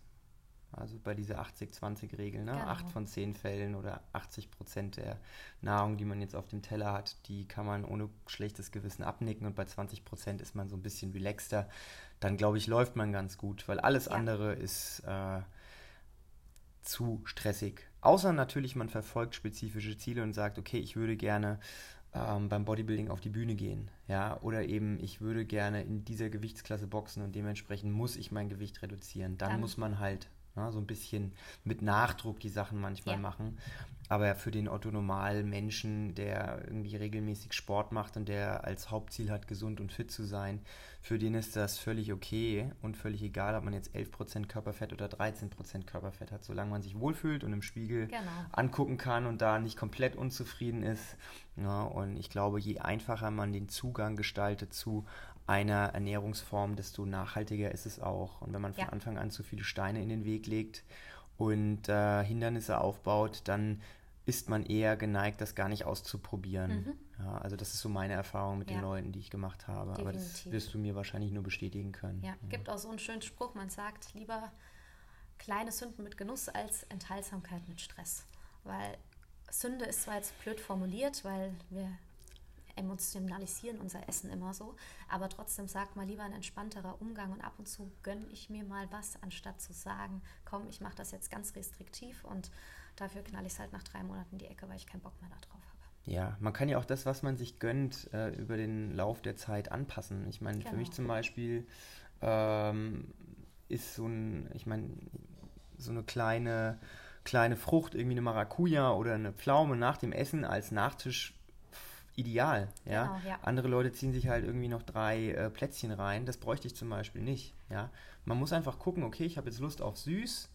also bei dieser 80-20-Regel, ne? Genau. 8 von 10 Fällen oder 80 Prozent der Nahrung, die man jetzt auf dem Teller hat, die kann man ohne schlechtes Gewissen abnicken und bei 20 Prozent ist man so ein bisschen relaxter. Dann glaube ich, läuft man ganz gut, weil alles ja. andere ist äh, zu stressig. Außer natürlich, man verfolgt spezifische Ziele und sagt, okay, ich würde gerne ähm, beim Bodybuilding auf die Bühne gehen. Ja, oder eben, ich würde gerne in dieser Gewichtsklasse boxen und dementsprechend muss ich mein Gewicht reduzieren. Dann, Dann. muss man halt ne, so ein bisschen mit Nachdruck die Sachen manchmal ja. machen. Aber für den Otto-Normal-Menschen, der irgendwie regelmäßig Sport macht und der als Hauptziel hat, gesund und fit zu sein, für den ist das völlig okay und völlig egal, ob man jetzt 11% Körperfett oder 13% Körperfett hat, solange man sich wohlfühlt und im Spiegel genau. angucken kann und da nicht komplett unzufrieden ist. Ja, und ich glaube, je einfacher man den Zugang gestaltet zu einer Ernährungsform, desto nachhaltiger ist es auch. Und wenn man von ja. Anfang an zu viele Steine in den Weg legt und äh, Hindernisse aufbaut, dann ist man eher geneigt, das gar nicht auszuprobieren. Mhm. Ja, also das ist so meine Erfahrung mit ja. den Leuten, die ich gemacht habe. Definitiv. Aber das wirst du mir wahrscheinlich nur bestätigen können. Ja, ja, gibt auch so einen schönen Spruch, man sagt lieber kleine Sünden mit Genuss als Enthaltsamkeit mit Stress. Weil Sünde ist zwar jetzt blöd formuliert, weil wir emotionalisieren unser Essen immer so, aber trotzdem sagt mal lieber ein entspannterer Umgang und ab und zu gönne ich mir mal was, anstatt zu sagen, komm, ich mache das jetzt ganz restriktiv und Dafür knall ich es halt nach drei Monaten in die Ecke, weil ich keinen Bock mehr darauf habe. Ja, man kann ja auch das, was man sich gönnt, äh, über den Lauf der Zeit anpassen. Ich meine, genau. für mich zum Beispiel ähm, ist so ein, ich meine, so eine kleine, kleine Frucht, irgendwie eine Maracuja oder eine Pflaume nach dem Essen als Nachtisch ideal. Ja? Genau, ja. Andere Leute ziehen sich halt irgendwie noch drei äh, Plätzchen rein. Das bräuchte ich zum Beispiel nicht. Ja? Man muss einfach gucken, okay, ich habe jetzt Lust auf süß.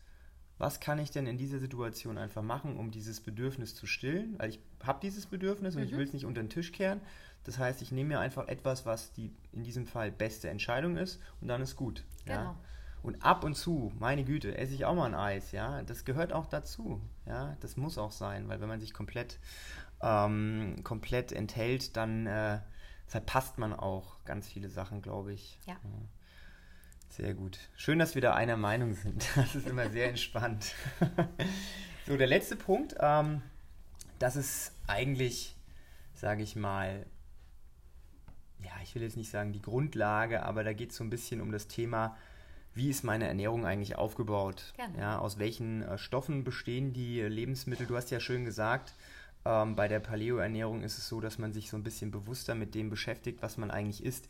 Was kann ich denn in dieser Situation einfach machen, um dieses Bedürfnis zu stillen? Weil ich habe dieses Bedürfnis und mhm. ich will es nicht unter den Tisch kehren. Das heißt, ich nehme mir einfach etwas, was die in diesem Fall beste Entscheidung ist und dann ist gut. Genau. Ja? Und ab und zu, meine Güte, esse ich auch mal ein Eis, ja. Das gehört auch dazu, ja. Das muss auch sein, weil wenn man sich komplett, ähm, komplett enthält, dann äh, verpasst man auch ganz viele Sachen, glaube ich. Ja. Sehr gut. Schön, dass wir da einer Meinung sind. Das ist immer sehr entspannt. so, der letzte Punkt, ähm, das ist eigentlich, sage ich mal, ja, ich will jetzt nicht sagen die Grundlage, aber da geht es so ein bisschen um das Thema, wie ist meine Ernährung eigentlich aufgebaut? Gerne. Ja, aus welchen äh, Stoffen bestehen die Lebensmittel? Du hast ja schön gesagt, ähm, bei der Paleo-Ernährung ist es so, dass man sich so ein bisschen bewusster mit dem beschäftigt, was man eigentlich isst.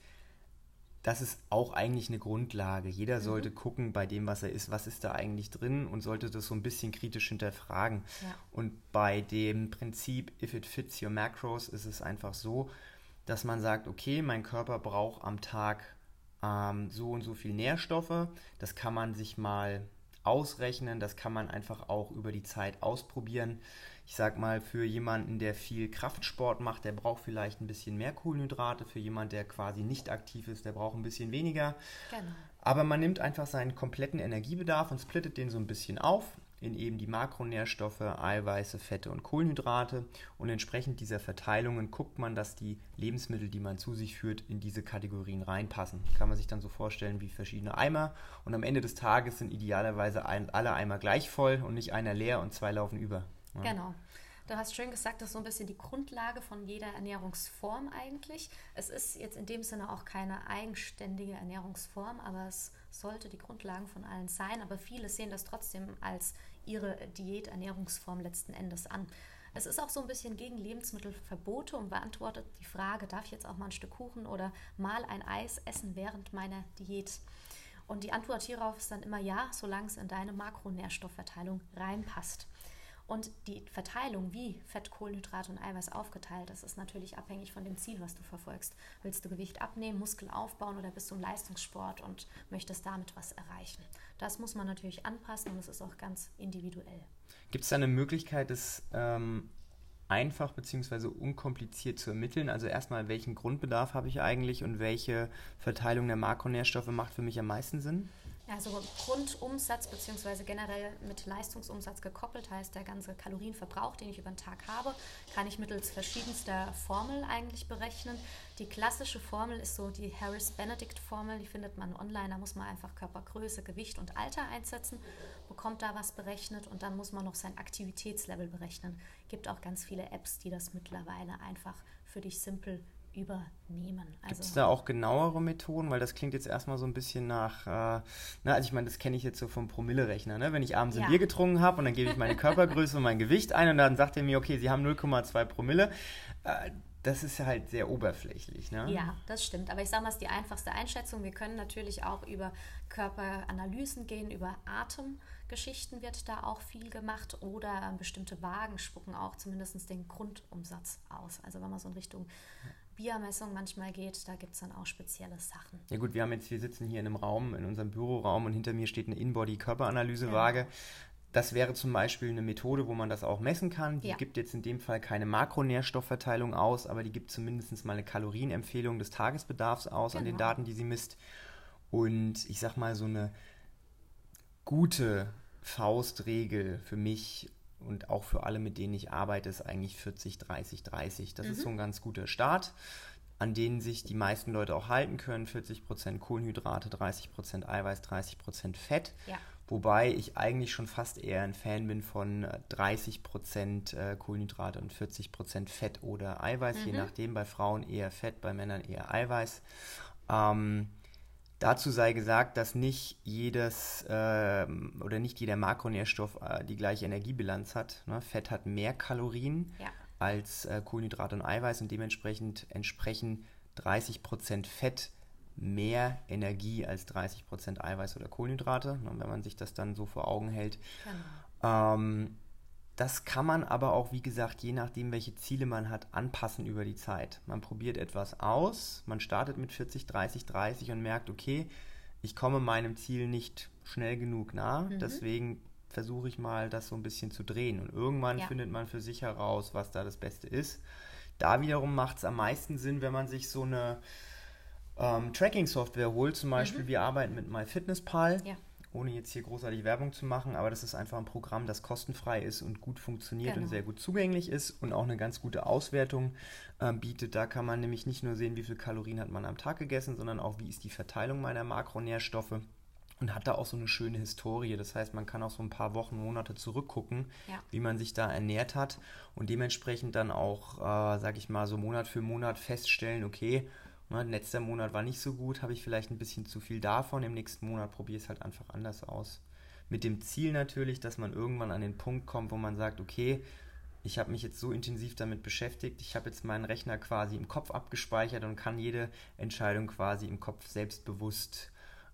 Das ist auch eigentlich eine Grundlage. Jeder mhm. sollte gucken bei dem, was er isst, was ist da eigentlich drin und sollte das so ein bisschen kritisch hinterfragen. Ja. Und bei dem Prinzip, if it fits your macros, ist es einfach so, dass man sagt, okay, mein Körper braucht am Tag ähm, so und so viel Nährstoffe. Das kann man sich mal ausrechnen, das kann man einfach auch über die Zeit ausprobieren. Ich sag mal, für jemanden, der viel Kraftsport macht, der braucht vielleicht ein bisschen mehr Kohlenhydrate. Für jemanden, der quasi nicht aktiv ist, der braucht ein bisschen weniger. Genau. Aber man nimmt einfach seinen kompletten Energiebedarf und splittet den so ein bisschen auf in eben die Makronährstoffe, Eiweiße, Fette und Kohlenhydrate. Und entsprechend dieser Verteilungen guckt man, dass die Lebensmittel, die man zu sich führt, in diese Kategorien reinpassen. Kann man sich dann so vorstellen wie verschiedene Eimer. Und am Ende des Tages sind idealerweise alle Eimer gleich voll und nicht einer leer und zwei laufen über. Ja. Genau. Du hast schön gesagt, das ist so ein bisschen die Grundlage von jeder Ernährungsform eigentlich. Es ist jetzt in dem Sinne auch keine eigenständige Ernährungsform, aber es sollte die Grundlage von allen sein. Aber viele sehen das trotzdem als ihre Diät-Ernährungsform letzten Endes an. Es ist auch so ein bisschen gegen Lebensmittelverbote und beantwortet die Frage, darf ich jetzt auch mal ein Stück Kuchen oder mal ein Eis essen während meiner Diät? Und die Antwort hierauf ist dann immer ja, solange es in deine Makronährstoffverteilung reinpasst. Und die Verteilung, wie Fett, Kohlenhydrate und Eiweiß aufgeteilt ist, ist natürlich abhängig von dem Ziel, was du verfolgst. Willst du Gewicht abnehmen, Muskel aufbauen oder bist du im Leistungssport und möchtest damit was erreichen? Das muss man natürlich anpassen und es ist auch ganz individuell. Gibt es da eine Möglichkeit, das ähm, einfach bzw. unkompliziert zu ermitteln? Also erstmal, welchen Grundbedarf habe ich eigentlich und welche Verteilung der Makronährstoffe macht für mich am meisten Sinn? Also Grundumsatz bzw. generell mit Leistungsumsatz gekoppelt heißt der ganze Kalorienverbrauch, den ich über den Tag habe, kann ich mittels verschiedenster Formel eigentlich berechnen. Die klassische Formel ist so die Harris-Benedict-Formel, die findet man online. Da muss man einfach Körpergröße, Gewicht und Alter einsetzen, bekommt da was berechnet und dann muss man noch sein Aktivitätslevel berechnen. Gibt auch ganz viele Apps, die das mittlerweile einfach für dich simpel übernehmen. Also, Gibt es da auch genauere Methoden? Weil das klingt jetzt erstmal so ein bisschen nach, äh, na, also ich meine, das kenne ich jetzt so vom Promille-Rechner, ne? wenn ich abends ja. ein Bier getrunken habe und dann gebe ich meine Körpergröße und mein Gewicht ein und dann sagt er mir, okay, Sie haben 0,2 Promille. Äh, das ist halt sehr oberflächlich. Ne? Ja, das stimmt. Aber ich sage mal, es ist die einfachste Einschätzung. Wir können natürlich auch über Körperanalysen gehen, über Atemgeschichten wird da auch viel gemacht oder bestimmte Wagen spucken auch zumindest den Grundumsatz aus. Also wenn man so in Richtung Biermessung manchmal geht, da gibt es dann auch spezielle Sachen. Ja gut, wir haben jetzt, wir sitzen hier in einem Raum, in unserem Büroraum und hinter mir steht eine In-Body-Körperanalysewaage. Ja. Das wäre zum Beispiel eine Methode, wo man das auch messen kann. Die ja. gibt jetzt in dem Fall keine Makronährstoffverteilung aus, aber die gibt zumindest mal eine Kalorienempfehlung des Tagesbedarfs aus genau. an den genau. Daten, die sie misst. Und ich sag mal, so eine gute Faustregel für mich und auch für alle, mit denen ich arbeite, ist eigentlich 40, 30, 30. Das mhm. ist so ein ganz guter Start, an denen sich die meisten Leute auch halten können. 40% Kohlenhydrate, 30% Eiweiß, 30% Fett. Ja. Wobei ich eigentlich schon fast eher ein Fan bin von 30% äh, Kohlenhydrate und 40% Fett oder Eiweiß, mhm. je nachdem. Bei Frauen eher Fett, bei Männern eher Eiweiß. Ähm, Dazu sei gesagt, dass nicht jedes äh, oder nicht jeder Makronährstoff äh, die gleiche Energiebilanz hat. Ne? Fett hat mehr Kalorien ja. als äh, Kohlenhydrate und Eiweiß und dementsprechend entsprechen 30% Fett mehr Energie als 30% Eiweiß oder Kohlenhydrate, ne, wenn man sich das dann so vor Augen hält. Genau. Ähm, das kann man aber auch, wie gesagt, je nachdem, welche Ziele man hat, anpassen über die Zeit. Man probiert etwas aus, man startet mit 40, 30, 30 und merkt, okay, ich komme meinem Ziel nicht schnell genug nah, mhm. deswegen versuche ich mal, das so ein bisschen zu drehen. Und irgendwann ja. findet man für sich heraus, was da das Beste ist. Da wiederum macht es am meisten Sinn, wenn man sich so eine ähm, Tracking-Software holt. Zum Beispiel, mhm. wir arbeiten mit MyFitnessPal. Ja ohne jetzt hier großartig Werbung zu machen, aber das ist einfach ein Programm, das kostenfrei ist und gut funktioniert genau. und sehr gut zugänglich ist und auch eine ganz gute Auswertung äh, bietet. Da kann man nämlich nicht nur sehen, wie viel Kalorien hat man am Tag gegessen, sondern auch, wie ist die Verteilung meiner Makronährstoffe und hat da auch so eine schöne Historie. Das heißt, man kann auch so ein paar Wochen, Monate zurückgucken, ja. wie man sich da ernährt hat und dementsprechend dann auch, äh, sag ich mal, so Monat für Monat feststellen, okay, letzter Monat war nicht so gut, habe ich vielleicht ein bisschen zu viel davon. Im nächsten Monat probiere ich es halt einfach anders aus. Mit dem Ziel natürlich, dass man irgendwann an den Punkt kommt, wo man sagt, okay, ich habe mich jetzt so intensiv damit beschäftigt, ich habe jetzt meinen Rechner quasi im Kopf abgespeichert und kann jede Entscheidung quasi im Kopf selbstbewusst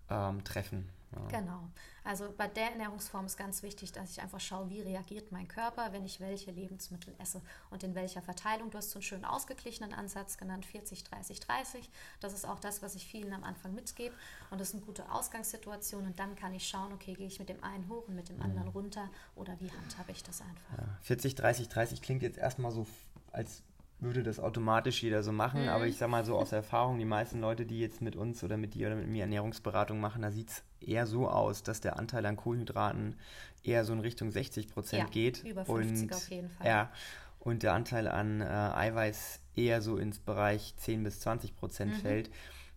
ähm, treffen. Ja. Genau. Also bei der Ernährungsform ist ganz wichtig, dass ich einfach schaue, wie reagiert mein Körper, wenn ich welche Lebensmittel esse und in welcher Verteilung. Du hast so einen schönen ausgeglichenen Ansatz genannt, 40, 30, 30. Das ist auch das, was ich vielen am Anfang mitgebe. Und das ist eine gute Ausgangssituation. Und dann kann ich schauen, okay, gehe ich mit dem einen hoch und mit dem mhm. anderen runter oder wie handhabe ich das einfach. Ja. 40, 30, 30 klingt jetzt erstmal so, als würde das automatisch jeder so machen, mhm. aber ich sage mal so aus Erfahrung, die meisten Leute, die jetzt mit uns oder mit dir oder mit mir Ernährungsberatung machen, da sieht es eher so aus, dass der Anteil an Kohlenhydraten eher so in Richtung 60 Prozent ja, geht. Über 50 und, auf jeden Fall. Ja, und der Anteil an äh, Eiweiß eher so ins Bereich 10 bis 20 Prozent mhm. fällt.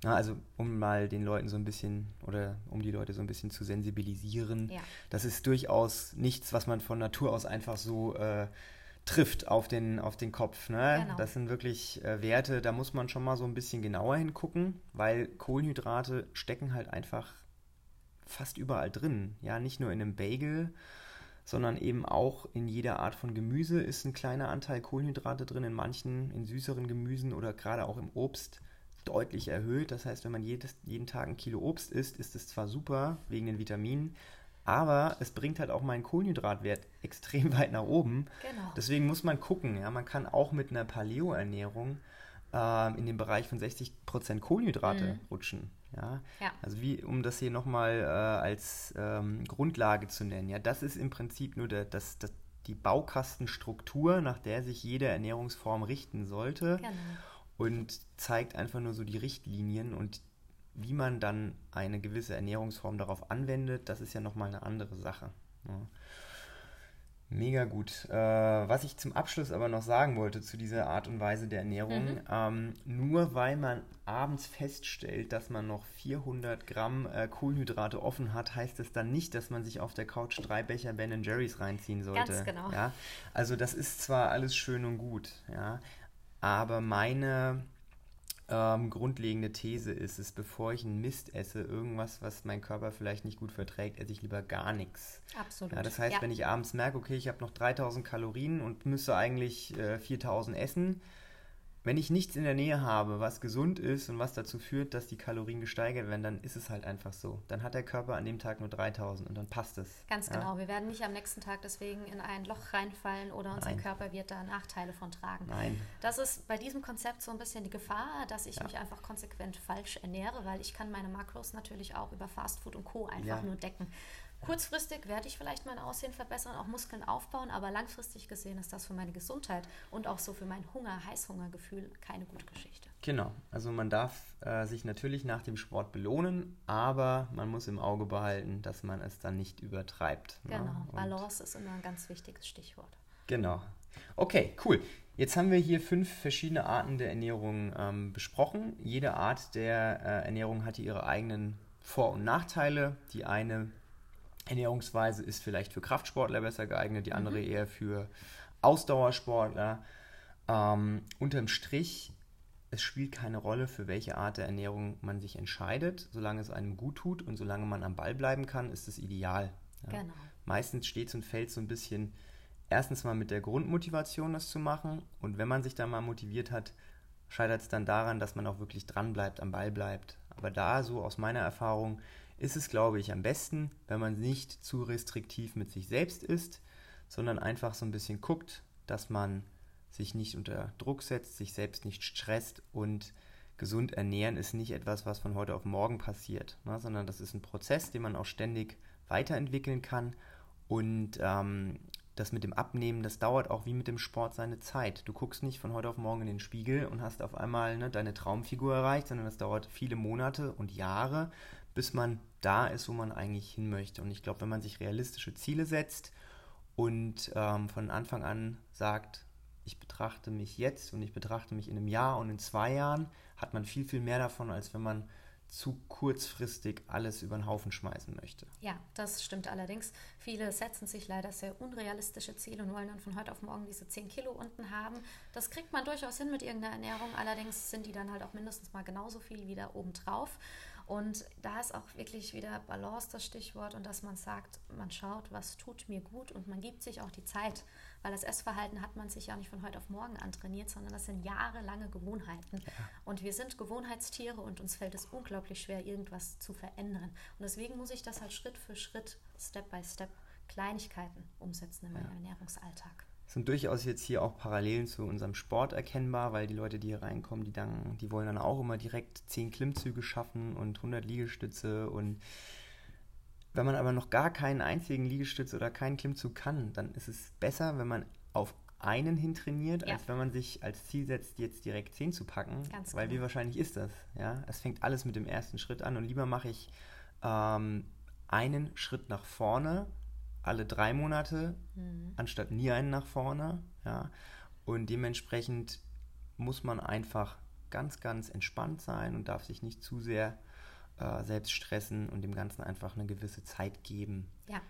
Na, also um mal den Leuten so ein bisschen oder um die Leute so ein bisschen zu sensibilisieren. Ja. Das ist durchaus nichts, was man von Natur aus einfach so äh, trifft auf den, auf den Kopf. Ne? Genau. Das sind wirklich äh, Werte, da muss man schon mal so ein bisschen genauer hingucken, weil Kohlenhydrate stecken halt einfach fast überall drin. Ja, nicht nur in einem Bagel, sondern eben auch in jeder Art von Gemüse ist ein kleiner Anteil Kohlenhydrate drin, in manchen, in süßeren Gemüsen oder gerade auch im Obst deutlich erhöht. Das heißt, wenn man jedes, jeden Tag ein Kilo Obst isst, ist es zwar super wegen den Vitaminen, aber es bringt halt auch meinen Kohlenhydratwert extrem weit nach oben. Genau. Deswegen muss man gucken. Ja, man kann auch mit einer Paleo-Ernährung äh, in den Bereich von 60% Kohlenhydrate mhm. rutschen. Ja? ja? Also wie, um das hier nochmal äh, als ähm, Grundlage zu nennen. Ja, das ist im Prinzip nur der, das, das, die Baukastenstruktur, nach der sich jede Ernährungsform richten sollte. Genau. Und zeigt einfach nur so die Richtlinien und wie man dann eine gewisse Ernährungsform darauf anwendet, das ist ja nochmal eine andere Sache. Ja. Mega gut. Äh, was ich zum Abschluss aber noch sagen wollte zu dieser Art und Weise der Ernährung, mhm. ähm, nur weil man abends feststellt, dass man noch 400 Gramm äh, Kohlenhydrate offen hat, heißt es dann nicht, dass man sich auf der Couch drei Becher Ben Jerry's reinziehen sollte. Ganz genau. Ja? Also das ist zwar alles schön und gut, ja, aber meine ähm, grundlegende These ist es, bevor ich einen Mist esse, irgendwas, was mein Körper vielleicht nicht gut verträgt, esse ich lieber gar nichts. Absolut. Ja, das heißt, ja. wenn ich abends merke, okay, ich habe noch 3000 Kalorien und müsste eigentlich äh, 4000 essen, wenn ich nichts in der Nähe habe, was gesund ist und was dazu führt, dass die Kalorien gesteigert werden, dann ist es halt einfach so. Dann hat der Körper an dem Tag nur 3000 und dann passt es. Ganz ja? genau. Wir werden nicht am nächsten Tag deswegen in ein Loch reinfallen oder unser. Körper wird da Nachteile von tragen. Nein. Das ist bei diesem Konzept so ein bisschen die Gefahr, dass ich ja. mich einfach konsequent falsch ernähre, weil ich kann meine Makros natürlich auch über Fastfood und Co. einfach ja. nur decken. Kurzfristig werde ich vielleicht mein Aussehen verbessern, auch Muskeln aufbauen, aber langfristig gesehen ist das für meine Gesundheit und auch so für mein Hunger, Heißhungergefühl keine gute Geschichte. Genau, also man darf äh, sich natürlich nach dem Sport belohnen, aber man muss im Auge behalten, dass man es dann nicht übertreibt. Ne? Genau, ne? Balance ist immer ein ganz wichtiges Stichwort. Genau. Okay, cool. Jetzt haben wir hier fünf verschiedene Arten der Ernährung ähm, besprochen. Jede Art der äh, Ernährung hatte ihre eigenen Vor- und Nachteile. Die eine Ernährungsweise ist vielleicht für Kraftsportler besser geeignet, die andere mhm. eher für Ausdauersportler. Ähm, unterm Strich, es spielt keine Rolle, für welche Art der Ernährung man sich entscheidet. Solange es einem gut tut und solange man am Ball bleiben kann, ist es ideal. Ja. Genau. Meistens steht es und fällt so ein bisschen erstens mal mit der Grundmotivation, das zu machen. Und wenn man sich da mal motiviert hat, scheitert es dann daran, dass man auch wirklich dran bleibt, am Ball bleibt. Aber da, so aus meiner Erfahrung, ist es, glaube ich, am besten, wenn man nicht zu restriktiv mit sich selbst ist, sondern einfach so ein bisschen guckt, dass man sich nicht unter Druck setzt, sich selbst nicht stresst und gesund ernähren ist nicht etwas, was von heute auf morgen passiert, ne, sondern das ist ein Prozess, den man auch ständig weiterentwickeln kann. Und ähm, das mit dem Abnehmen, das dauert auch wie mit dem Sport seine Zeit. Du guckst nicht von heute auf morgen in den Spiegel und hast auf einmal ne, deine Traumfigur erreicht, sondern das dauert viele Monate und Jahre, bis man da ist, wo man eigentlich hin möchte. Und ich glaube, wenn man sich realistische Ziele setzt und ähm, von Anfang an sagt, ich betrachte mich jetzt und ich betrachte mich in einem Jahr und in zwei Jahren, hat man viel, viel mehr davon, als wenn man zu kurzfristig alles über den Haufen schmeißen möchte. Ja, das stimmt allerdings. Viele setzen sich leider sehr unrealistische Ziele und wollen dann von heute auf morgen diese 10 Kilo unten haben. Das kriegt man durchaus hin mit irgendeiner Ernährung, allerdings sind die dann halt auch mindestens mal genauso viel wieder obendrauf. Und da ist auch wirklich wieder Balance das Stichwort und dass man sagt, man schaut, was tut mir gut und man gibt sich auch die Zeit, weil das Essverhalten hat man sich ja nicht von heute auf morgen antrainiert, sondern das sind jahrelange Gewohnheiten. Ja. Und wir sind Gewohnheitstiere und uns fällt es unglaublich schwer, irgendwas zu verändern. Und deswegen muss ich das halt Schritt für Schritt, Step by Step, Kleinigkeiten umsetzen in meinem ja. Ernährungsalltag sind durchaus jetzt hier auch Parallelen zu unserem Sport erkennbar, weil die Leute, die hier reinkommen, die, dann, die wollen dann auch immer direkt 10 Klimmzüge schaffen und 100 Liegestütze und wenn man aber noch gar keinen einzigen Liegestütz oder keinen Klimmzug kann, dann ist es besser, wenn man auf einen hin trainiert, ja. als wenn man sich als Ziel setzt, jetzt direkt 10 zu packen. Ganz weil genau. wie wahrscheinlich ist das? Ja, es fängt alles mit dem ersten Schritt an und lieber mache ich ähm, einen Schritt nach vorne alle drei Monate, mhm. anstatt nie einen nach vorne. Ja. Und dementsprechend muss man einfach ganz, ganz entspannt sein und darf sich nicht zu sehr äh, selbst stressen und dem Ganzen einfach eine gewisse Zeit geben. Ja.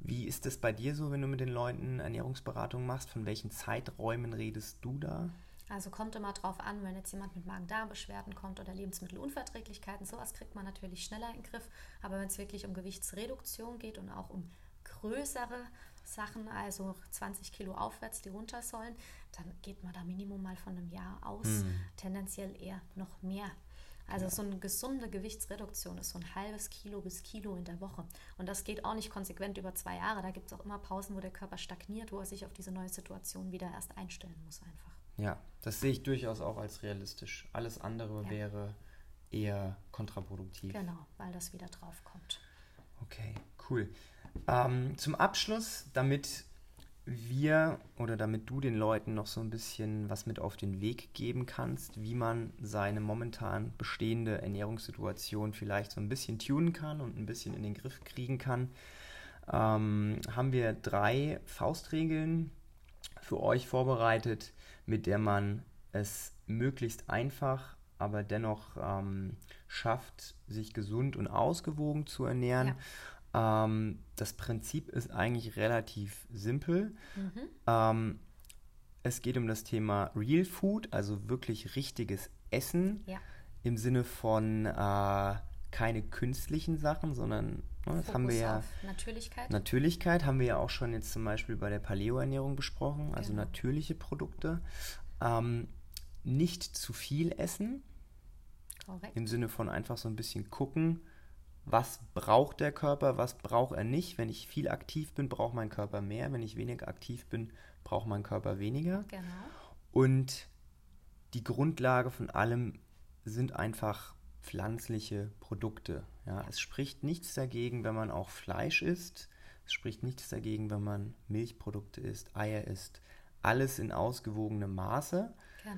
Wie ist es bei dir so, wenn du mit den Leuten Ernährungsberatung machst? Von welchen Zeiträumen redest du da? Also kommt immer drauf an, wenn jetzt jemand mit Magen-Darm-Beschwerden kommt oder Lebensmittelunverträglichkeiten, sowas kriegt man natürlich schneller in den Griff. Aber wenn es wirklich um Gewichtsreduktion geht und auch um größere Sachen, also 20 Kilo aufwärts, die runter sollen, dann geht man da Minimum mal von einem Jahr aus, mhm. tendenziell eher noch mehr. Also ja. so eine gesunde Gewichtsreduktion ist so ein halbes Kilo bis Kilo in der Woche. Und das geht auch nicht konsequent über zwei Jahre. Da gibt es auch immer Pausen, wo der Körper stagniert, wo er sich auf diese neue Situation wieder erst einstellen muss einfach. Ja, das sehe ich durchaus auch als realistisch. Alles andere ja. wäre eher kontraproduktiv. Genau, weil das wieder drauf kommt. Okay, cool. Ähm, zum Abschluss, damit wir oder damit du den Leuten noch so ein bisschen was mit auf den Weg geben kannst, wie man seine momentan bestehende Ernährungssituation vielleicht so ein bisschen tunen kann und ein bisschen in den Griff kriegen kann, ähm, haben wir drei Faustregeln für euch vorbereitet, mit der man es möglichst einfach, aber dennoch ähm, schafft, sich gesund und ausgewogen zu ernähren. Ähm, das Prinzip ist eigentlich relativ simpel. Mhm. Ähm, es geht um das Thema Real Food, also wirklich richtiges Essen ja. im Sinne von äh, keine künstlichen Sachen, sondern ne, das haben wir ja Natürlichkeit. Natürlichkeit haben wir ja auch schon jetzt zum Beispiel bei der Paleo-Ernährung besprochen, also genau. natürliche Produkte. Ähm, nicht zu viel essen. Korrekt. Im Sinne von einfach so ein bisschen gucken, was braucht der Körper, was braucht er nicht. Wenn ich viel aktiv bin, braucht mein Körper mehr. Wenn ich weniger aktiv bin, braucht mein Körper weniger. Genau. Und die Grundlage von allem sind einfach pflanzliche Produkte. Ja, es spricht nichts dagegen, wenn man auch Fleisch isst. Es spricht nichts dagegen, wenn man Milchprodukte isst, Eier isst. Alles in ausgewogenem Maße. Genau.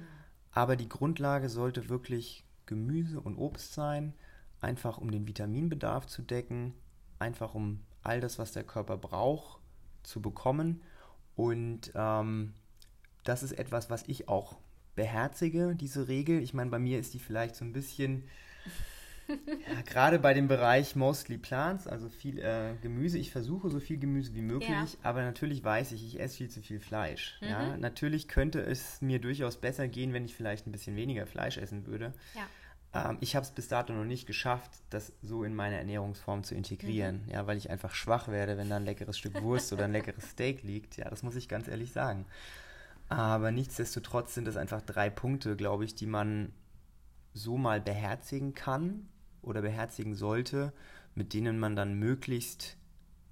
Aber die Grundlage sollte wirklich Gemüse und Obst sein einfach um den Vitaminbedarf zu decken, einfach um all das, was der Körper braucht, zu bekommen. Und ähm, das ist etwas, was ich auch beherzige, diese Regel. Ich meine, bei mir ist die vielleicht so ein bisschen, ja, gerade bei dem Bereich Mostly Plants, also viel äh, Gemüse. Ich versuche so viel Gemüse wie möglich, ja. aber natürlich weiß ich, ich esse viel zu viel Fleisch. Mhm. Ja? Natürlich könnte es mir durchaus besser gehen, wenn ich vielleicht ein bisschen weniger Fleisch essen würde. Ja. Ähm, ich habe es bis dato noch nicht geschafft, das so in meine Ernährungsform zu integrieren, mhm. ja, weil ich einfach schwach werde, wenn da ein leckeres Stück Wurst oder ein leckeres Steak liegt. Ja, das muss ich ganz ehrlich sagen. Aber nichtsdestotrotz sind das einfach drei Punkte, glaube ich, die man so mal beherzigen kann oder beherzigen sollte, mit denen man dann möglichst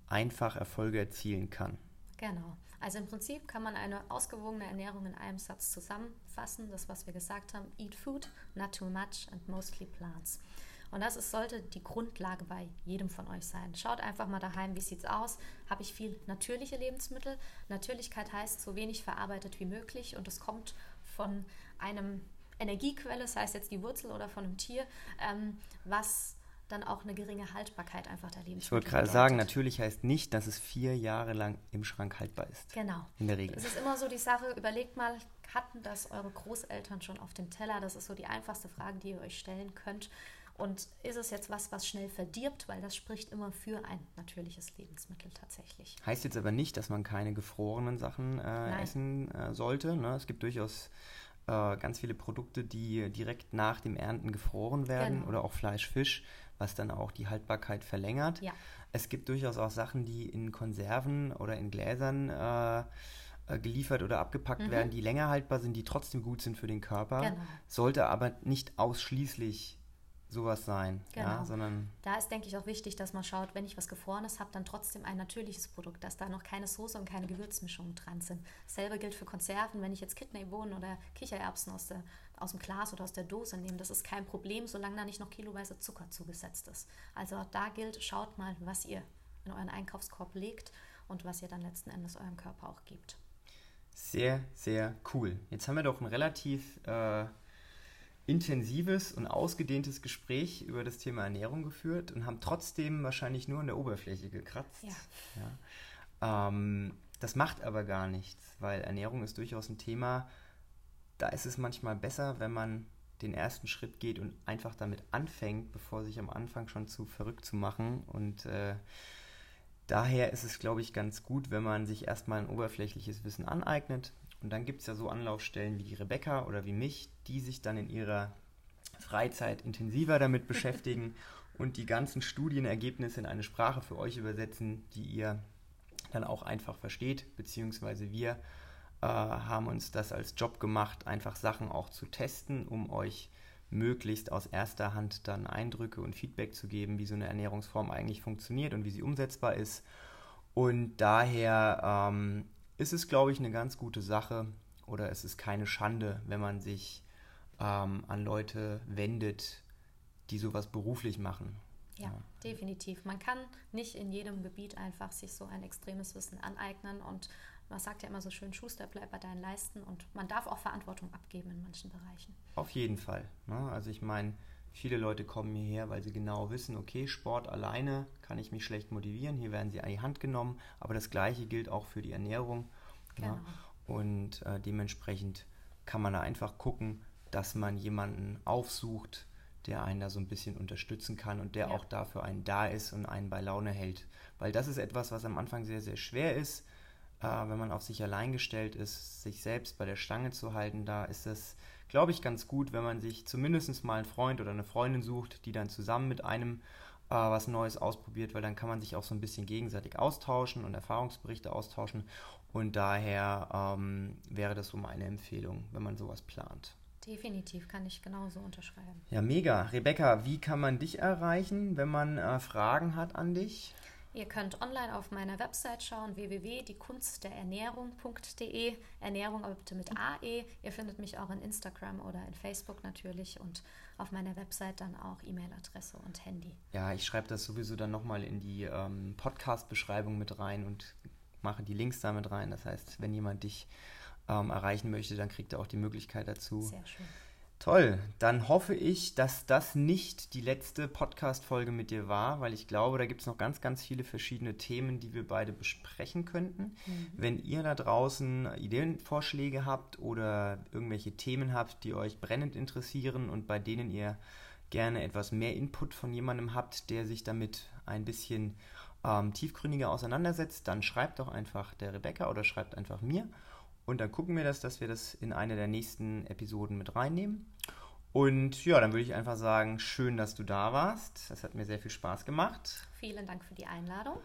einfach Erfolge erzielen kann. Genau. Also im Prinzip kann man eine ausgewogene Ernährung in einem Satz zusammenfassen. Das, was wir gesagt haben, eat food, not too much and mostly plants. Und das ist, sollte die Grundlage bei jedem von euch sein. Schaut einfach mal daheim, wie sieht es aus? Habe ich viel natürliche Lebensmittel? Natürlichkeit heißt so wenig verarbeitet wie möglich und es kommt von einem Energiequelle, sei es jetzt die Wurzel oder von einem Tier, ähm, was dann auch eine geringe Haltbarkeit einfach der Lebensmittel. Ich wollte gerade sagen, natürlich heißt nicht, dass es vier Jahre lang im Schrank haltbar ist. Genau. In der Regel. Es ist immer so die Sache, überlegt mal, hatten das eure Großeltern schon auf dem Teller? Das ist so die einfachste Frage, die ihr euch stellen könnt. Und ist es jetzt was, was schnell verdirbt, weil das spricht immer für ein natürliches Lebensmittel tatsächlich. Heißt jetzt aber nicht, dass man keine gefrorenen Sachen äh, essen äh, sollte. Ne? Es gibt durchaus äh, ganz viele Produkte, die direkt nach dem Ernten gefroren werden genau. oder auch Fleisch, Fisch, was dann auch die Haltbarkeit verlängert. Ja. Es gibt durchaus auch Sachen, die in Konserven oder in Gläsern äh, äh, geliefert oder abgepackt mhm. werden, die länger haltbar sind, die trotzdem gut sind für den Körper, genau. sollte aber nicht ausschließlich sowas sein. Genau. Ja, sondern da ist, denke ich, auch wichtig, dass man schaut, wenn ich was Gefrorenes habe, dann trotzdem ein natürliches Produkt, dass da noch keine Soße und keine Gewürzmischungen dran sind. Dasselbe gilt für Konserven. Wenn ich jetzt Kidneybohnen oder Kichererbsen aus, der, aus dem Glas oder aus der Dose nehme, das ist kein Problem, solange da nicht noch kiloweise Zucker zugesetzt ist. Also auch da gilt, schaut mal, was ihr in euren Einkaufskorb legt und was ihr dann letzten Endes eurem Körper auch gibt. Sehr, sehr cool. Jetzt haben wir doch ein relativ äh, intensives und ausgedehntes Gespräch über das Thema Ernährung geführt und haben trotzdem wahrscheinlich nur an der Oberfläche gekratzt. Ja. ja. Ähm, das macht aber gar nichts, weil Ernährung ist durchaus ein Thema, da ist es manchmal besser, wenn man den ersten Schritt geht und einfach damit anfängt, bevor sich am Anfang schon zu verrückt zu machen. Und äh, daher ist es, glaube ich, ganz gut, wenn man sich erstmal ein oberflächliches Wissen aneignet, und dann gibt es ja so Anlaufstellen wie die Rebecca oder wie mich, die sich dann in ihrer Freizeit intensiver damit beschäftigen und die ganzen Studienergebnisse in eine Sprache für euch übersetzen, die ihr dann auch einfach versteht, beziehungsweise wir äh, haben uns das als Job gemacht, einfach Sachen auch zu testen, um euch möglichst aus erster Hand dann Eindrücke und Feedback zu geben, wie so eine Ernährungsform eigentlich funktioniert und wie sie umsetzbar ist. Und daher ähm, ist es, glaube ich, eine ganz gute Sache oder es ist keine Schande, wenn man sich ähm, an Leute wendet, die sowas beruflich machen. Ja, ja, definitiv. Man kann nicht in jedem Gebiet einfach sich so ein extremes Wissen aneignen und man sagt ja immer so schön, Schuster, bleib bei deinen Leisten und man darf auch Verantwortung abgeben in manchen Bereichen. Auf jeden Fall. Ne? Also ich meine, viele Leute kommen hierher, weil sie genau wissen, okay, Sport alleine kann ich mich schlecht motivieren, hier werden sie an die Hand genommen, aber das gleiche gilt auch für die Ernährung. Genau. Ja? Und äh, dementsprechend kann man da einfach gucken, dass man jemanden aufsucht, der einen da so ein bisschen unterstützen kann und der ja. auch dafür einen da ist und einen bei Laune hält. Weil das ist etwas, was am Anfang sehr, sehr schwer ist, äh, wenn man auf sich allein gestellt ist, sich selbst bei der Stange zu halten. Da ist es, glaube ich, ganz gut, wenn man sich zumindest mal einen Freund oder eine Freundin sucht, die dann zusammen mit einem äh, was Neues ausprobiert, weil dann kann man sich auch so ein bisschen gegenseitig austauschen und Erfahrungsberichte austauschen. Und daher ähm, wäre das so meine Empfehlung, wenn man sowas plant. Definitiv, kann ich genauso unterschreiben. Ja, mega. Rebecca, wie kann man dich erreichen, wenn man äh, Fragen hat an dich? Ihr könnt online auf meiner Website schauen, www.diekunstderernährung.de. Ernährung aber bitte mit AE. Ihr findet mich auch in Instagram oder in Facebook natürlich und auf meiner Website dann auch E-Mail-Adresse und Handy. Ja, ich schreibe das sowieso dann nochmal in die ähm, Podcast-Beschreibung mit rein und mache die Links damit rein. Das heißt, wenn jemand dich ähm, erreichen möchte, dann kriegt er auch die Möglichkeit dazu. Sehr schön. Toll, dann hoffe ich, dass das nicht die letzte Podcast-Folge mit dir war, weil ich glaube, da gibt es noch ganz, ganz viele verschiedene Themen, die wir beide besprechen könnten. Mhm. Wenn ihr da draußen Ideenvorschläge habt oder irgendwelche Themen habt, die euch brennend interessieren und bei denen ihr gerne etwas mehr Input von jemandem habt, der sich damit ein bisschen ähm, tiefgründiger auseinandersetzt, dann schreibt doch einfach der Rebecca oder schreibt einfach mir. Und dann gucken wir das, dass wir das in eine der nächsten Episoden mit reinnehmen. Und ja, dann würde ich einfach sagen, schön, dass du da warst. Das hat mir sehr viel Spaß gemacht. Vielen Dank für die Einladung.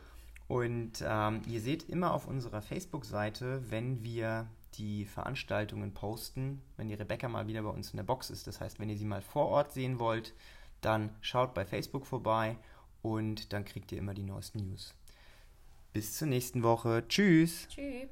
Und ähm, ihr seht immer auf unserer Facebook-Seite, wenn wir die Veranstaltungen posten, wenn die Rebecca mal wieder bei uns in der Box ist. Das heißt, wenn ihr sie mal vor Ort sehen wollt, dann schaut bei Facebook vorbei und dann kriegt ihr immer die neuesten News. Bis zur nächsten Woche. Tschüss. Tschüss.